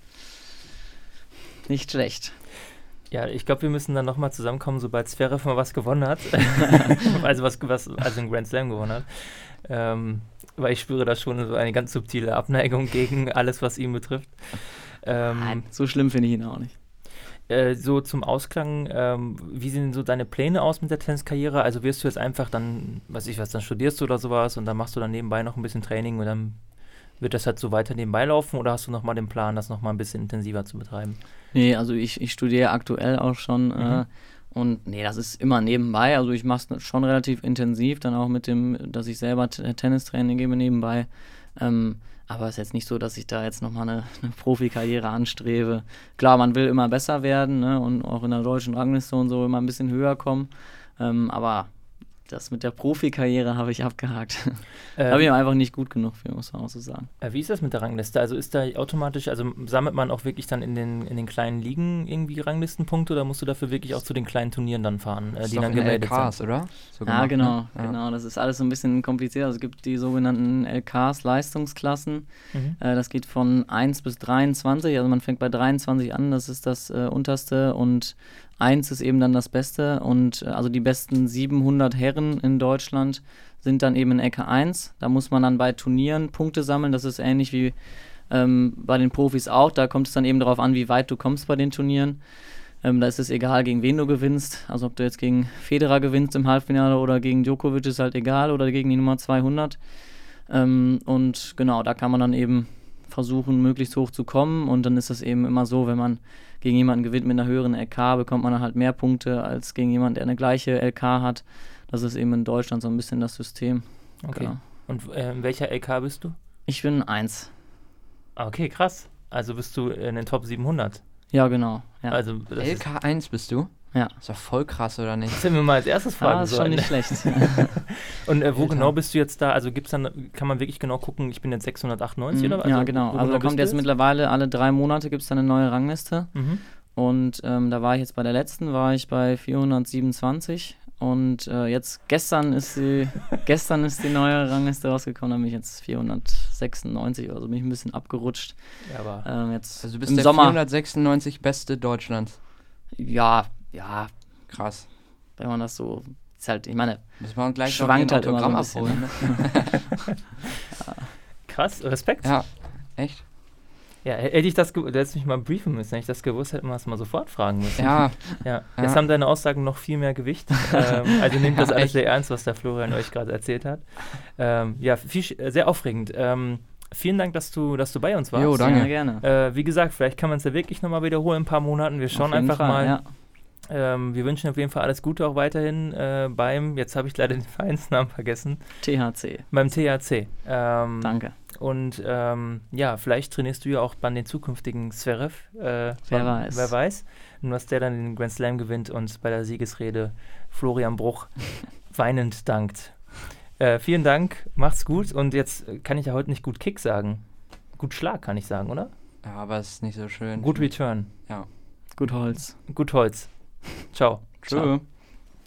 nicht schlecht. Ja, ich glaube, wir müssen dann nochmal zusammenkommen, sobald Zverev mal was gewonnen hat. also was, was also ein Grand Slam gewonnen hat. Ähm, weil ich spüre da schon so eine ganz subtile Abneigung gegen alles, was ihn betrifft. Ähm, Nein, so schlimm finde ich ihn auch nicht. Äh, so zum Ausklang, ähm, wie sehen so deine Pläne aus mit der Tenniskarriere? Also wirst du jetzt einfach dann, weiß ich was, dann studierst du oder sowas und dann machst du dann nebenbei noch ein bisschen Training und dann wird das halt so weiter nebenbei laufen oder hast du nochmal den Plan, das nochmal ein bisschen intensiver zu betreiben? Nee, also ich, ich studiere aktuell auch schon äh, mhm. äh, und nee, das ist immer nebenbei. Also ich mache es schon relativ intensiv, dann auch mit dem, dass ich selber Tennistraining gebe nebenbei. Ähm, aber es ist jetzt nicht so, dass ich da jetzt nochmal eine, eine Profikarriere anstrebe. Klar, man will immer besser werden ne, und auch in der deutschen Rangliste und so immer ein bisschen höher kommen. Ähm, aber das mit der Profikarriere habe ich abgehakt. Ähm, habe ich einfach nicht gut genug für, muss man auch so sagen. Äh, wie ist das mit der Rangliste? Also ist da automatisch, also sammelt man auch wirklich dann in den, in den kleinen Ligen irgendwie Ranglistenpunkte oder musst du dafür wirklich auch zu den kleinen Turnieren dann fahren, äh, die dann gemeldet LKs, sind? oder? So ja, gemacht, genau, ne? genau. Das ist alles so ein bisschen kompliziert. Also es gibt die sogenannten LKs, Leistungsklassen. Mhm. Äh, das geht von 1 bis 23. Also man fängt bei 23 an, das ist das äh, unterste und 1 ist eben dann das Beste und äh, also die besten 700 Herren in Deutschland sind dann eben in Ecke 1. Da muss man dann bei Turnieren Punkte sammeln. Das ist ähnlich wie ähm, bei den Profis auch. Da kommt es dann eben darauf an, wie weit du kommst bei den Turnieren. Ähm, da ist es egal, gegen wen du gewinnst. Also ob du jetzt gegen Federer gewinnst im Halbfinale oder gegen Djokovic ist halt egal oder gegen die Nummer 200. Ähm, und genau, da kann man dann eben versuchen, möglichst hoch zu kommen. Und dann ist es eben immer so, wenn man gegen jemanden gewinnt mit einer höheren LK, bekommt man dann halt mehr Punkte als gegen jemanden, der eine gleiche LK hat. Das ist eben in Deutschland so ein bisschen das System. Okay. Genau. Und äh, in welcher LK bist du? Ich bin eins. Ah, okay, krass. Also bist du in den Top 700. Ja, genau. Ja. Also das ist, LK1 bist du? Ja. Ist doch voll krass, oder nicht? das sind wir mal als erstes fragen ah, ist schon nicht schlecht. Und äh, wo Alter. genau bist du jetzt da? Also gibt's dann, kann man wirklich genau gucken, ich bin jetzt 698 Mhm, oder was? ja, Also, genau. wo Also da bist kommt jetzt mittlerweile alle drei Monate gibt es eine neue Rangliste. Mhm. Und ähm, da war ich jetzt bei der letzten, war ich bei 427. Und äh, jetzt gestern ist die, gestern ist die neue Rangliste rausgekommen, da bin ich jetzt 496 oder so, bin ich ein bisschen abgerutscht. Ja, aber Ähm, jetzt Also du bist im der Sommer. 496 Beste Deutschlands. Ja, ja, Krass. wenn man das so. Ist halt, ich meine, Müssen wir gleich Schwankt halt ein immer so ein Autogramm bisschen, abholen. Ne? krass, Respekt. Ja, echt? Ja, hätte ich das, du hättest mich mal briefen müssen. Hätte ich das gewusst, hätten wir es mal sofort fragen müssen. Ja, Ja, jetzt Ja. haben deine Aussagen noch viel mehr Gewicht. ähm, also nehmt das Ja, alles echt. sehr ernst, was der Florian euch gerade erzählt hat. Ähm, ja, viel, sehr aufregend. Ähm, vielen Dank, dass du, dass du bei uns warst. Jo, danke. gerne, gerne. Äh, wie gesagt, vielleicht kann man es ja wirklich nochmal wiederholen in ein paar Monaten. Wir schauen einfach Fall, mal. Ja. Ähm, wir wünschen auf jeden Fall alles Gute auch weiterhin äh, beim, jetzt habe ich leider den Vereinsnamen vergessen, THC. beim THC. Ähm, Danke. Und ähm, ja, vielleicht trainierst du ja auch bei den zukünftigen Zverev. Äh, Wer wann- weiß. Wer weiß. Und was der dann den Grand Slam gewinnt und bei der Siegesrede Florian Bruch weinend dankt. Äh, vielen Dank, macht's gut. Und jetzt kann ich ja heute nicht gut Kick sagen. Gut Schlag kann ich sagen, oder? ja, aber es ist nicht so schön. Gut Return. Gut Holz. Gut Holz. Ciao. Tschö.